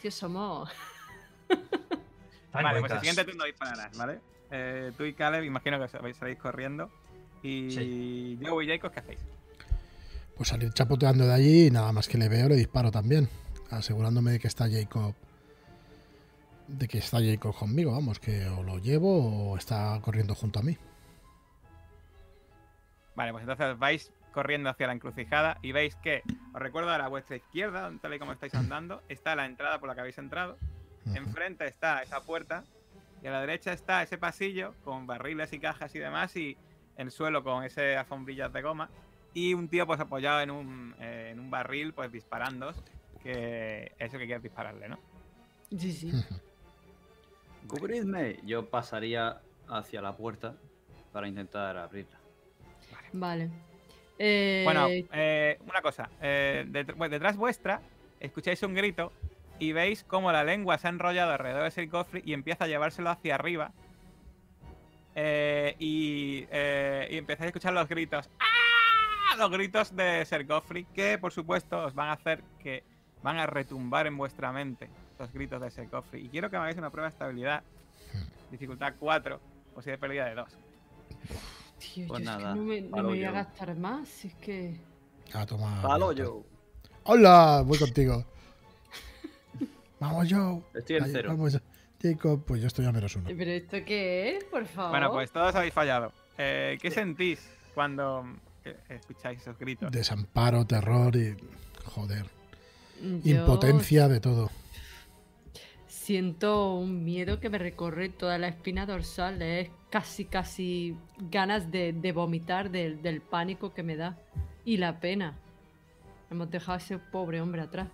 Tío, somos... Vale, pues el siguiente turno dispararás, ¿vale? Eh, tú y Caleb, imagino que os vais salir corriendo. Y Joe y Jacob, ¿qué hacéis? Pues salir chapoteando de allí y nada más que le veo le disparo también, asegurándome de que está Jacob de que está Jacob conmigo, vamos, que o lo llevo o está corriendo junto a mí. Vale, pues entonces vais corriendo hacia la encrucijada y veis que, os recuerdo a vuestra izquierda, tal y como estáis andando, está la entrada por la que habéis entrado. Enfrente está esa puerta y a la derecha está ese pasillo con barriles y cajas y demás y el suelo con ese alfombrillas de goma y un tío pues apoyado en un, eh, en un barril pues disparando que eso que quieres dispararle, ¿no? Sí, sí. Cubridme. Yo pasaría hacia la puerta para intentar abrirla. Vale. Eh, Bueno, eh, una cosa. eh, det- detrás vuestra escucháis un grito y veis cómo la lengua se ha enrollado alrededor de ese cofre y empieza a llevárselo hacia arriba. Eh, y, eh, y empezáis a escuchar los gritos. ¡Ah! Los gritos de Ser Goffrey, que por supuesto os van a hacer que van a retumbar en vuestra mente los gritos de Ser Goffrey. Y quiero que me hagáis una prueba de estabilidad. Dificultad 4, posible pérdida de 2. Tío, pues yo es que nada, no me, no palo me voy a yo. gastar más, si es que... Ah, toma. ¡Palo yo! Hola, voy contigo. Vamos, Joe. Estoy en Ay, cero. Vamos, Jacob, pues yo estoy a menos uno. ¿Pero esto qué es? Por favor. Bueno, pues todos habéis fallado. eh, ¿qué sentís cuando eh, escucháis esos gritos? Desamparo, terror y. Joder. Yo Impotencia de todo. Siento un miedo que me recorre toda la espina dorsal. Es casi, casi ganas de, de vomitar del, del pánico que me da. Y la pena. Hemos dejado a ese pobre hombre atrás.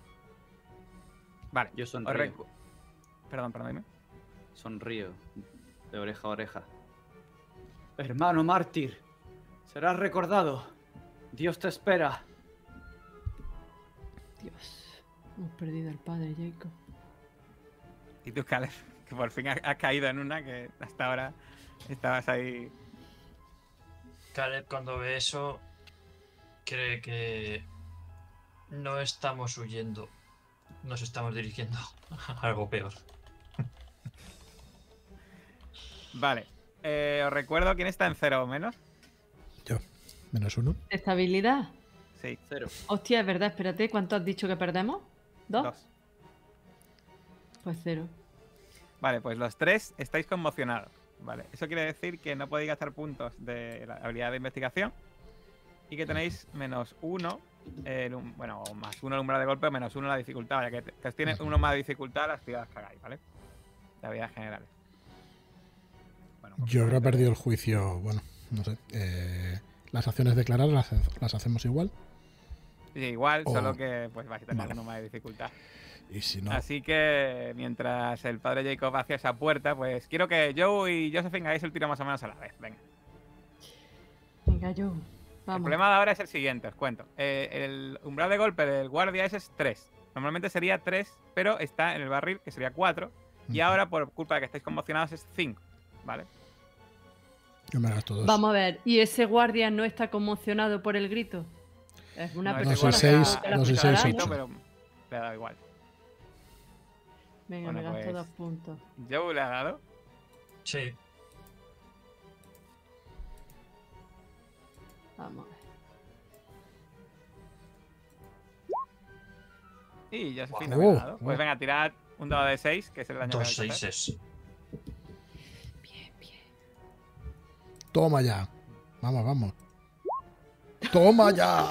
Vale, Yo sonrío. Perdón, perdón, dime. Sonrío de oreja a oreja. Hermano mártir, serás recordado. Dios te espera. Dios, hemos perdido al padre Jacob. Y tú, Caleb, que por fin has, caído en una que hasta ahora estabas ahí. Caleb cuando ve eso cree que no estamos huyendo, nos estamos dirigiendo a algo peor. Vale, eh, os recuerdo quién está en cero o menos. Yo. Menos uno. ¿Estabilidad? Sí, Cero. Hostia, es verdad, espérate, ¿cuánto has dicho que perdemos? ¿Dos? dos. Pues cero. Vale, pues los tres estáis conmocionados. Vale, eso quiere decir que no podéis gastar puntos de la habilidad de investigación y que tenéis menos uno, el bueno, o más uno el umbral de golpe o menos uno la dificultad, ya que, que os tiene uno más de dificultad las tiradas que hagáis, ¿vale? De habilidades generales. Bueno, Yo habrá perdido el juicio. Bueno, no sé. eh, las acciones declaradas las, las hacemos igual. Sí, igual, o- solo que pues vais a tener Vale. uno más de dificultad. Y si no. Así que mientras el padre Jacob hacia esa puerta, pues quiero que Joe y Josephine hagáis el tiro más o menos a la vez. Venga. Venga, yo. El Vamos. problema de ahora es el siguiente, os cuento. Eh, el umbral de golpe del guardia ese es 3. Normalmente sería 3, pero está en el barril, que sería 4. Y ahora, por culpa de que estáis conmocionados, es 5. ¿Vale? Yo me gasto dos. Vamos a ver, ¿y ese guardia no está conmocionado por el grito? Es una No, persona Dos y guardia seis- que ha Venga, Bueno, me gasto pues- dos puntos. Joe le ha dado. Sí, Vamos a ver. Y Josephine Oh, no le ha dado. Pues oh. venga, tirad un dado de 6, que es el daño que dos vais a hacer. seises. Bien, bien. Toma ya. Vamos, vamos. Toma ya.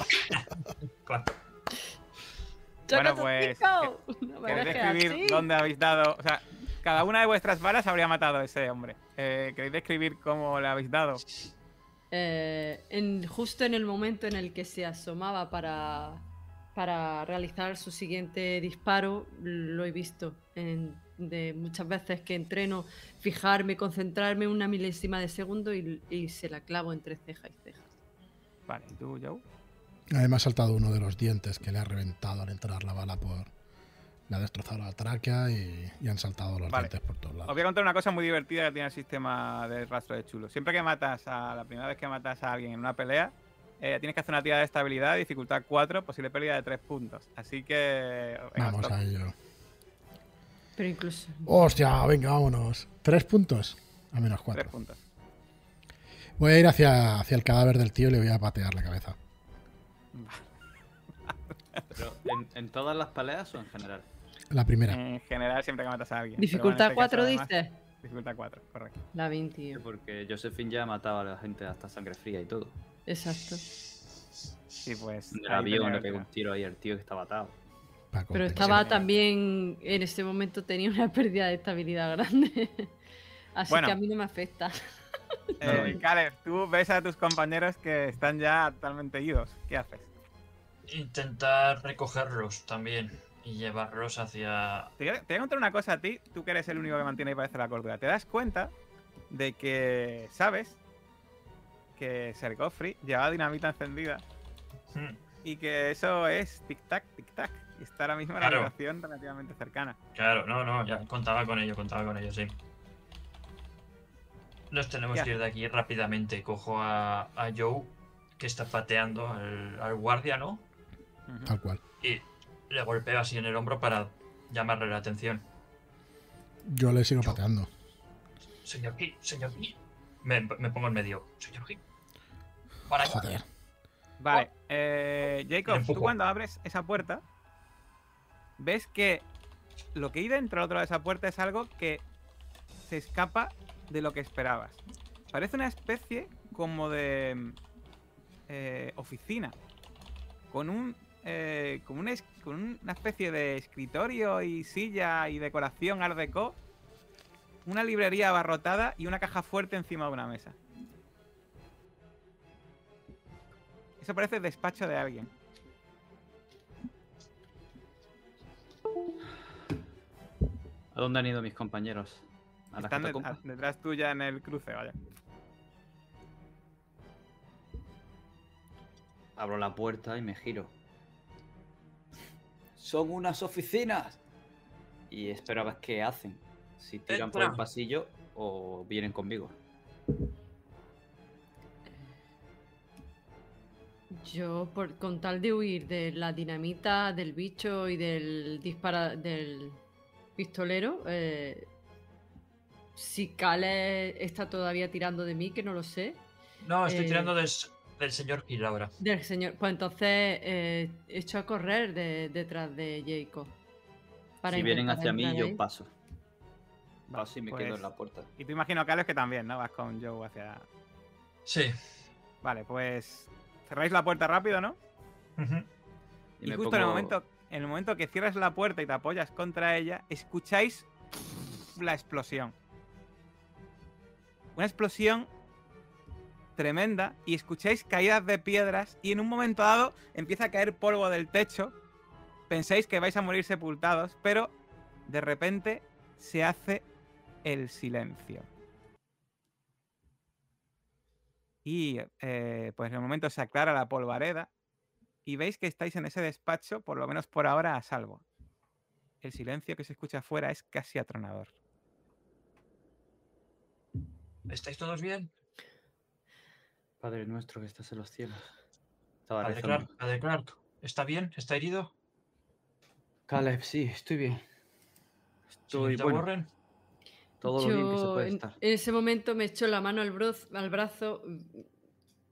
Bueno, ¡Choca pues! No ¿Queréis describir así. dónde habéis dado? O sea, cada una de vuestras balas habría matado a ese hombre. Eh, ¿Queréis describir cómo le habéis dado? Eh, en, justo en el momento en el que se asomaba para, para realizar su siguiente disparo, lo he visto. En- de muchas veces que entreno, fijarme, concentrarme una milésima de segundo y, y se la clavo entre ceja y ceja. Vale, ¿y tú, Joe? Además ha saltado uno de los dientes que le ha reventado al entrar la bala por. Le ha destrozado la tráquea y, y han saltado los Vale. dientes por todos Os lados. voy a contar una cosa muy divertida que tiene el sistema de rastro de chulo. Siempre que matas a la primera vez que matas a alguien en una pelea, eh, tienes que hacer una tirada de estabilidad, dificultad 4, posible pérdida de 3 puntos. Así que. venga, Vamos stop. a ello. Pero incluso. Hostia, venga, vámonos. Tres puntos. A menos Tres cuatro. puntos. Voy a ir hacia, hacia el cadáver del tío y le voy a patear la cabeza. Pero ¿en, en todas las peleas o en general? La primera. En general, siempre que matas a alguien. Dificultad en este 4 caso, además, dices. Dificultad 4, correcto. La 20, tío. Porque Josephine ya mataba a la gente hasta sangre fría y todo. Exacto. Sí, pues. En el avión le que pegó un tiro ahí al tío que estaba atado. Pero estaba también. En ese momento tenía una pérdida de estabilidad grande. Así Bueno. que a mí no me afecta. Eh. Caleb, tú ves a tus compañeros que están ya totalmente idos. ¿Qué haces? Intentar recogerlos también y llevarlos hacia. Te voy, a, te voy a contar una cosa a ti, tú que eres el único que mantiene y parece la cordura. Te das cuenta de que sabes que Sergofri lleva dinamita encendida Hmm, y que eso es tic-tac, tic-tac. Y está ahora mismo en la habitación relativamente cercana. Claro, no, no, ya contaba con ello, contaba con ello, sí. Nos tenemos Ya. que ir de aquí rápidamente. Cojo a, a Joe, que está pateando al, al guardia, ¿no? Tal cual. Y le golpeo así en el hombro para llamarle la atención. Yo le sigo pateando. Señor Key, señor Key. Me, me pongo en medio. Señor Key. Para. Joder. Vale, eh, Le Jacob, tú cuando abres esa puerta, ves que lo que hay dentro otro lado de esa puerta es algo que se escapa de lo que esperabas. Parece una especie como de eh, oficina, con un eh, con, un es- con una especie de escritorio y silla y decoración art deco, una librería abarrotada y una caja fuerte encima de una mesa. Eso parece el despacho de alguien. ¿A dónde han ido mis compañeros? ¿A las Están de- catacumbas? a- detrás tuya en el cruce, vaya. Abro la puerta y me giro. Son unas oficinas. Y espero a ver qué hacen. Si tiran por el pasillo o vienen conmigo. Yo, por, con tal de huir de la dinamita, del bicho y del dispara del pistolero, eh, si Kale está todavía tirando de mí, que no lo sé, No, estoy Eh, tirando del, s- del señor Kill ahora. del señor, pues entonces eh, echo a correr de- detrás de Jacob. para si vienen hacia mí, yo paso. Vale, Paso y me pues- quedo en la puerta. Y tú imagino, Carlos, que también, ¿no? Vas con Joe hacia... Sí. Vale, pues cerráis la puerta rápido, ¿no? Y, justo en el momento en el momento que cierras la puerta y te apoyas contra ella, escucháis la explosión. Una explosión tremenda y escucháis caídas de piedras y en un momento dado empieza a caer polvo del techo. Pensáis que vais a morir sepultados, pero de repente se hace el silencio. Y eh, pues en el momento se aclara la polvareda y veis que estáis en ese despacho, por lo menos por ahora, a salvo. El silencio que se escucha afuera es casi atronador. ¿Estáis todos bien? Padre nuestro que estás en los cielos. Estaba Padre. Clark, Padre Clark, ¿está bien? ¿Está herido? Caleb, sí, estoy bien. Estoy bueno, Warren, todo lo bien que se Yo puede en, estar. en ese momento me echo la mano al, broz- al brazo,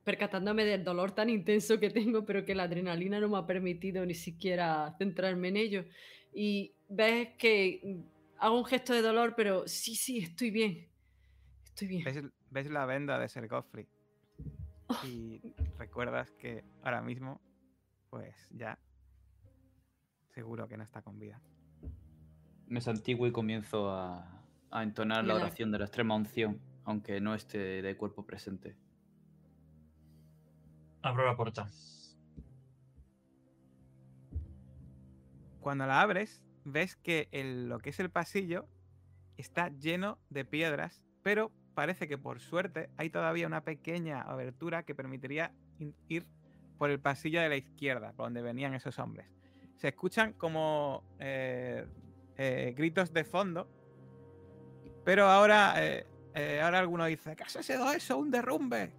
percatándome del dolor tan intenso que tengo, pero que la adrenalina no me ha permitido ni siquiera centrarme en ello. Y ves que hago un gesto de dolor, pero sí, sí, estoy bien. Estoy bien. ¿Ves, ves la venda de Ser Godfrey? Y recuerdas que ahora mismo, pues ya, seguro que no está con vida. Me santiguo y comienzo a, a entonar la oración de la extrema unción, aunque no esté de cuerpo presente. abro la puerta. Cuando la abres, ves que el- lo que es el pasillo está lleno de piedras, pero parece que por suerte hay todavía una pequeña abertura que permitiría ir por el pasillo de la izquierda, por donde venían esos hombres. Se escuchan como eh, eh, gritos de fondo, pero ahora, eh, ahora alguno dice, ¿qué ha sido eso? ¡Un derrumbe!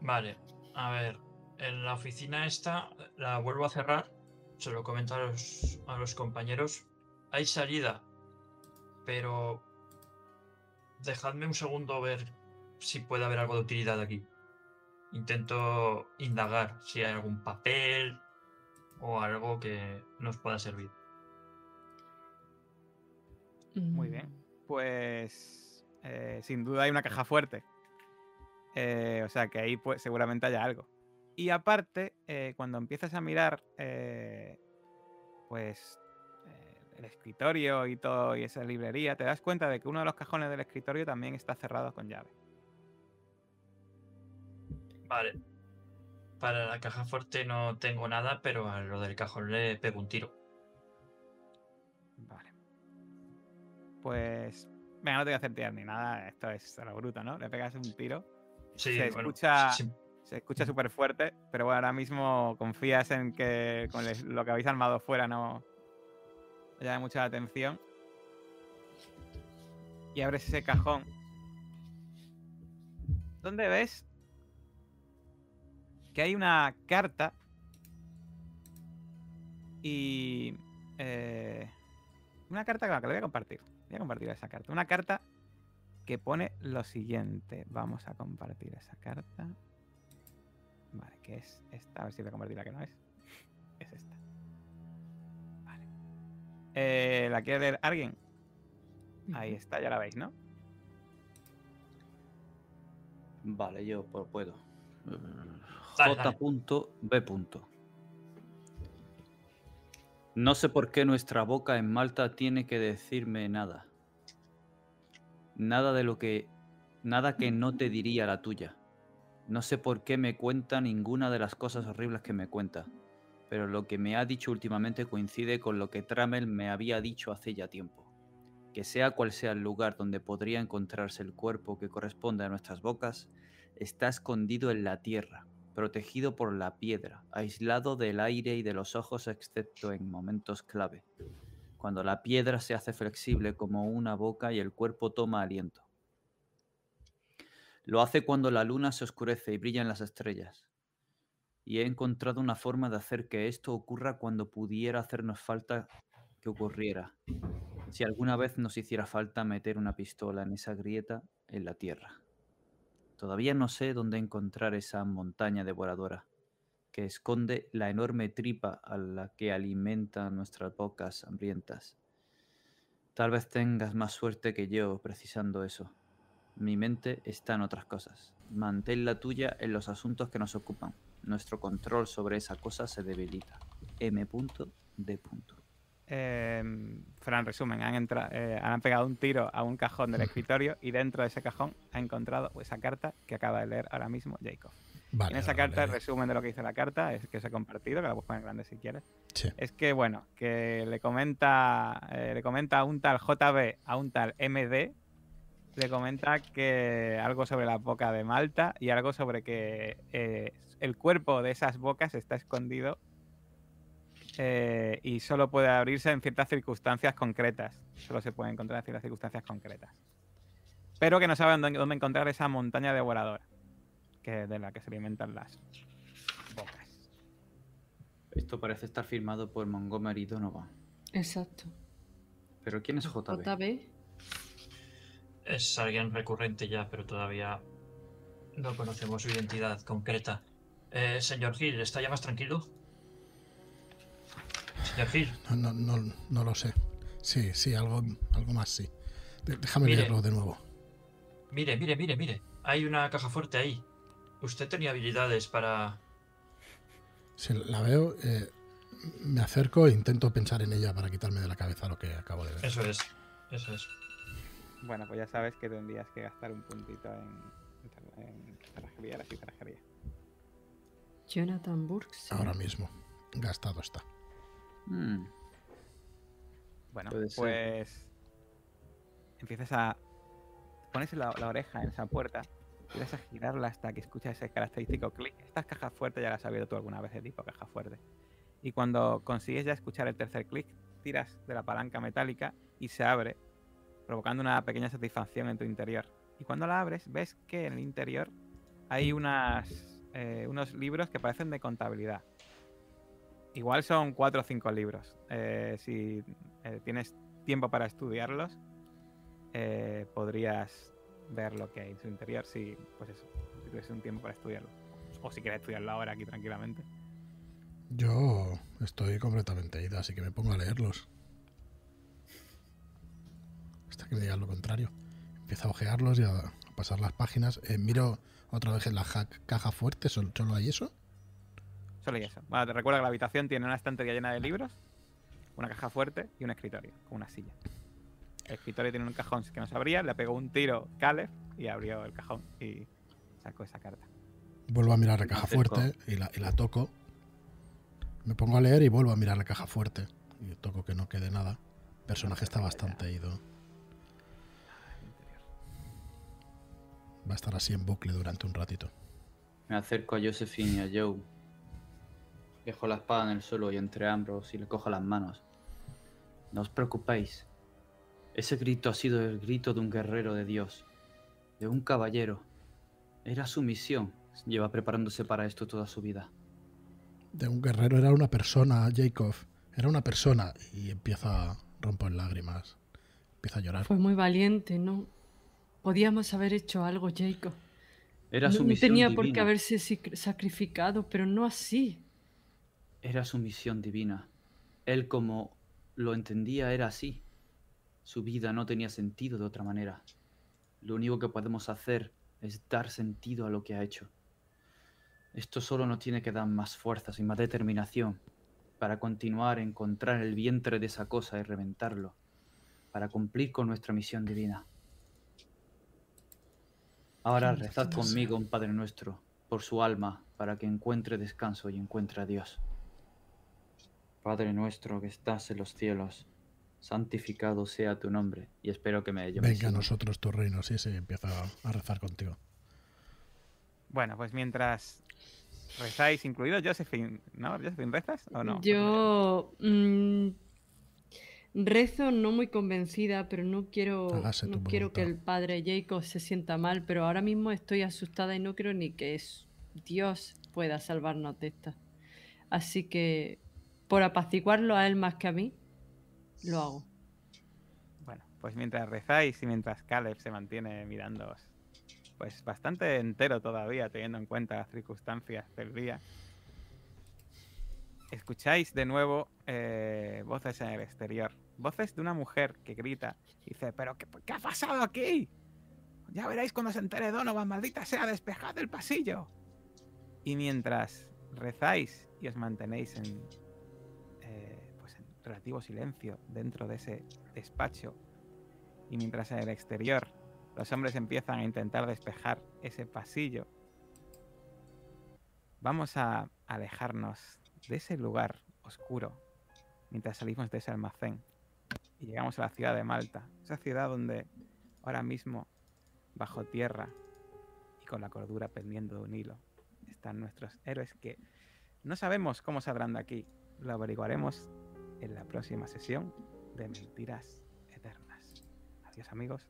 Vale, a ver, en la oficina esta la vuelvo a cerrar, se lo comento a los, a los compañeros. Hay salida, pero dejadme un segundo ver si puede haber algo de utilidad aquí. Intento indagar si hay algún papel o algo que nos pueda servir. Muy bien. Pues eh, sin duda hay una caja fuerte. Eh, o sea que ahí pues, seguramente haya algo. Y aparte, eh, cuando empiezas a mirar, eh, pues el escritorio y todo y esa librería, te das cuenta de que uno de los cajones del escritorio también está cerrado con llave. Vale. Para la caja fuerte no tengo nada, pero a lo del cajón le pego un tiro. Vale. Pues, venga, no te voy a hacer tirar ni nada. Esto es a lo bruto, ¿no? Le pegas un tiro. Sí, Se bueno, escucha- sí, Se escucha súper fuerte, pero bueno, ahora mismo confías en que con lo que habéis armado fuera no no llame mucha atención. Y abres ese cajón. ¿Dónde ves que hay una carta y eh, una carta que la voy a compartir. Voy a compartir esa carta. Una carta que pone lo siguiente. Vamos a compartir esa carta. Vale, que es esta. A ver si voy a compartir la que no. Es Eh, ¿La quiere leer alguien? Ahí está, ya la veis, ¿no? Vale, yo pu- puedo. Dale, J.B. No sé por qué nuestra boca en Malta tiene que decirme nada. Nada de lo que. Nada que no te diría la tuya. No sé por qué me cuenta ninguna de las cosas horribles que me cuenta. Pero lo que me ha dicho últimamente coincide con lo que Trammell me había dicho hace ya tiempo. Que sea cual sea el lugar donde podría encontrarse el cuerpo que corresponde a nuestras bocas, está escondido en la tierra, protegido por la piedra, aislado del aire y de los ojos excepto en momentos clave, cuando la piedra se hace flexible como una boca y el cuerpo toma aliento. Lo hace cuando la luna se oscurece y brillan las estrellas. Y he encontrado una forma de hacer que esto ocurra cuando pudiera hacernos falta que ocurriera. Si alguna vez nos hiciera falta meter una pistola en esa grieta en la tierra. Todavía no sé dónde encontrar esa montaña devoradora que esconde la enorme tripa a la que alimenta nuestras bocas hambrientas. Tal vez tengas más suerte que yo precisando eso. Mi mente está en otras cosas. Mantén la tuya en los asuntos que nos ocupan. Nuestro control sobre esa cosa se debilita. M.D. Eh, Fran, resumen, han, entra- eh, han pegado un tiro a un cajón del escritorio y dentro de ese cajón ha encontrado esa carta que acaba de leer ahora mismo Jacob. Vale, en esa carta, el vale. resumen de lo que dice la carta es que os he compartido, que la puedes poner grande si quieres. Sí. Es que, bueno, que le comenta, eh, le comenta a un tal JB, a un tal MD, le comenta que algo sobre la boca de Malta y algo sobre que eh, el cuerpo de esas bocas está escondido eh, y solo puede abrirse en ciertas circunstancias concretas. Solo se puede encontrar en ciertas circunstancias concretas. Pero que no saben dónde, dónde encontrar esa montaña devoradora que de la que se alimentan las bocas. Esto parece estar firmado por Montgomery Donovan. Exacto. Pero ¿quién es JB? JB. Es alguien recurrente ya, pero todavía no conocemos su identidad concreta. Eh, señor Hill, ¿está ya más tranquilo? Señor Hill, No, no, no, no lo sé. Sí, sí, algo, algo más sí. Déjame Mire. leerlo de nuevo. mire, mire, mire, mire. Hay una caja fuerte ahí. Usted tenía habilidades para... Si la veo, eh, me acerco e intento pensar en ella para quitarme de la cabeza lo que acabo de ver. Eso es, eso es. Bueno, pues ya sabes que tendrías que gastar un puntito en, en sí, cerrajería. Jonathan Burks. Ahora mismo. Gastado está. Mm, Bueno, pues empiezas a pones la, la oreja en esa puerta y vas a girarla hasta que escuchas ese característico clic. Estas cajas fuertes ya las has sabido tú alguna vez de tipo caja fuerte. Y cuando consigues ya escuchar el tercer clic, tiras de la palanca metálica y se abre, provocando una pequeña satisfacción en tu interior. Y cuando la abres, ves que en el interior hay unas, eh, unos libros que parecen de contabilidad. Igual son cuatro o cinco libros. Eh, si eh, tienes tiempo para estudiarlos, eh, podrías ver lo que hay en su interior. Si, pues eso, si tienes un tiempo para estudiarlo. O si quieres estudiarlo ahora aquí tranquilamente. Yo estoy completamente ida, así que me pongo a leerlos. Hasta que me digan lo contrario. Empiezo a ojearlos y a, pasar las páginas. Miro otra vez en la ja- caja fuerte, ¿sol- ¿solo hay eso? Solo y eso. Bueno, te recuerdo que la habitación tiene una estantería llena de libros, una caja fuerte y un escritorio, con una silla. El escritorio tiene un cajón que no se abría, le pegó un tiro Caleb y abrió el cajón y sacó esa carta. Vuelvo a mirar la caja fuerte y la, y la toco. Me pongo a leer y vuelvo a mirar la caja fuerte. Y toco que no quede nada. El personaje está bastante ido. Va a estar así en bucle durante un ratito. Me acerco a Josephine y a Joe. Dejo la espada en el suelo y entre ambos y le cojo las manos. No os preocupéis. Ese grito ha sido el grito de un guerrero de Dios, de un caballero. Era su misión. Lleva preparándose para esto toda su vida. De un guerrero era una persona, Jacob. Era una persona. Y empieza a romper lágrimas. Empieza a llorar. Fue muy valiente, ¿no? Podíamos haber hecho algo, Jacob. Era no, su no misión tenía por qué divina. haberse sacrificado, pero no así. Era su misión divina. Él como lo entendía era así. Su vida no tenía sentido de otra manera. Lo único que podemos hacer es dar sentido a lo que ha hecho. Esto solo nos tiene que dar más fuerzas y más determinación para continuar a encontrar el vientre de esa cosa y reventarlo, para cumplir con nuestra misión divina. Ahora rezad conmigo, un Padre nuestro, por su alma, para que encuentre descanso y encuentre a Dios. Padre nuestro que estás en los cielos, santificado sea tu nombre, y espero que me Venga a nosotros tu reino. Sí, sí, empieza a rezar contigo. Bueno, pues mientras rezáis, incluido Josephine, ¿no? ¿Josephine rezas o no? Yo rezo no muy convencida, pero no quiero, no quiero que el padre Jacob se sienta mal, pero ahora mismo estoy asustada y no creo ni que es- Dios pueda salvarnos de esta. Así que, por apaciguarlo a él más que a mí, lo hago. Bueno, pues mientras rezáis y mientras Caleb se mantiene mirándoos, pues bastante entero todavía, teniendo en cuenta las circunstancias del día, escucháis de nuevo eh, voces en el exterior. Voces de una mujer que grita y dice, ¿pero qué, ha pasado aquí? Ya veréis cuando se entere Donovan, maldita sea, despejad el pasillo. Y mientras rezáis y os mantenéis en, eh, pues en relativo silencio dentro de ese despacho, y mientras en el exterior los hombres empiezan a intentar despejar ese pasillo, vamos a alejarnos de ese lugar oscuro mientras salimos de ese almacén y llegamos a la ciudad de Malta, esa ciudad donde ahora mismo, bajo tierra y con la cordura pendiendo de un hilo, están nuestros héroes que no sabemos cómo saldrán de aquí. Lo averiguaremos en la próxima sesión de Mentiras Eternas. Adiós amigos.